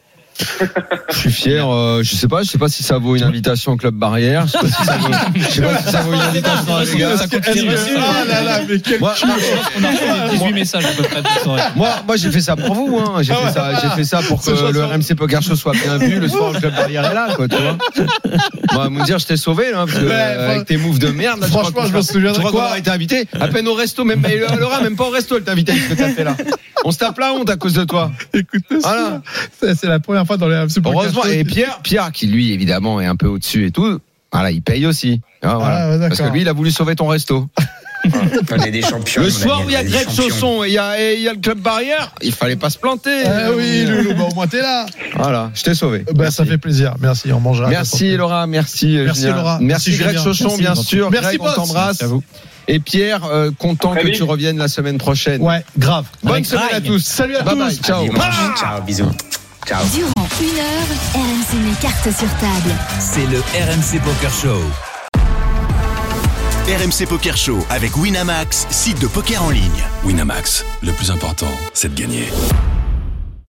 Je suis fier. euh, je sais pas. Je sais pas si ça vaut une invitation au club barrière. Je sais pas si ça vaut, je sais pas si ça vaut une invitation à la Liga. Ça continue. Ah là là, mais quel. Moi, On a reçu 18 messages à peu près toute soirée. moi, moi, j'ai fait ça pour vous. Hein. J'ai fait ça. J'ai fait ça pour que le RMC Poker Show soit bien vu. Le soir, le club barrière est là, quoi. Tu vois. Moi, me dire, je t'ai sauvé, là, parce que Ouais, euh, avec tes moves de merde. Là, Franchement, je me souviendrai Tu crois qu'on quoi aurait été invité À peine au resto, même Laura, même pas au resto, elle t'a invité ce que t'as fait là. On se tape la honte à cause de toi. Voilà. c'est c'est la première fois dans les Heureusement. Et Pierre, Pierre, qui lui, évidemment, est un peu au-dessus et tout. Voilà, il paye aussi. Ah, voilà. Ah. Parce que lui, il a voulu sauver ton resto. On est des champions. Le soir où il y a Greg. Chausson et il y a, et il y a le club barrière, il fallait pas se planter. Ah oui, Loulou, bah, au moins t'es là. Voilà, je t'ai sauvé. Bah, ça fait plaisir. Merci, on mangera. Merci Laura, merci. euh, Merci, Julien. Laura. Merci, Merci, Greg Merci, bien sûr. Merci, Greg, on t'embrasse. Merci à vous. Et Pierre, euh, content que tu reviennes la semaine prochaine. Ouais, grave. Bonne Avec semaine à tous. Salut à bye tous. Bye, ciao. Ciao, bisous. Ciao. Durant une heure, RMC met cartes sur table. C'est le RMC Poker Show. RMC Poker Show avec Winamax, site de poker en ligne. Winamax, le plus important, c'est de gagner.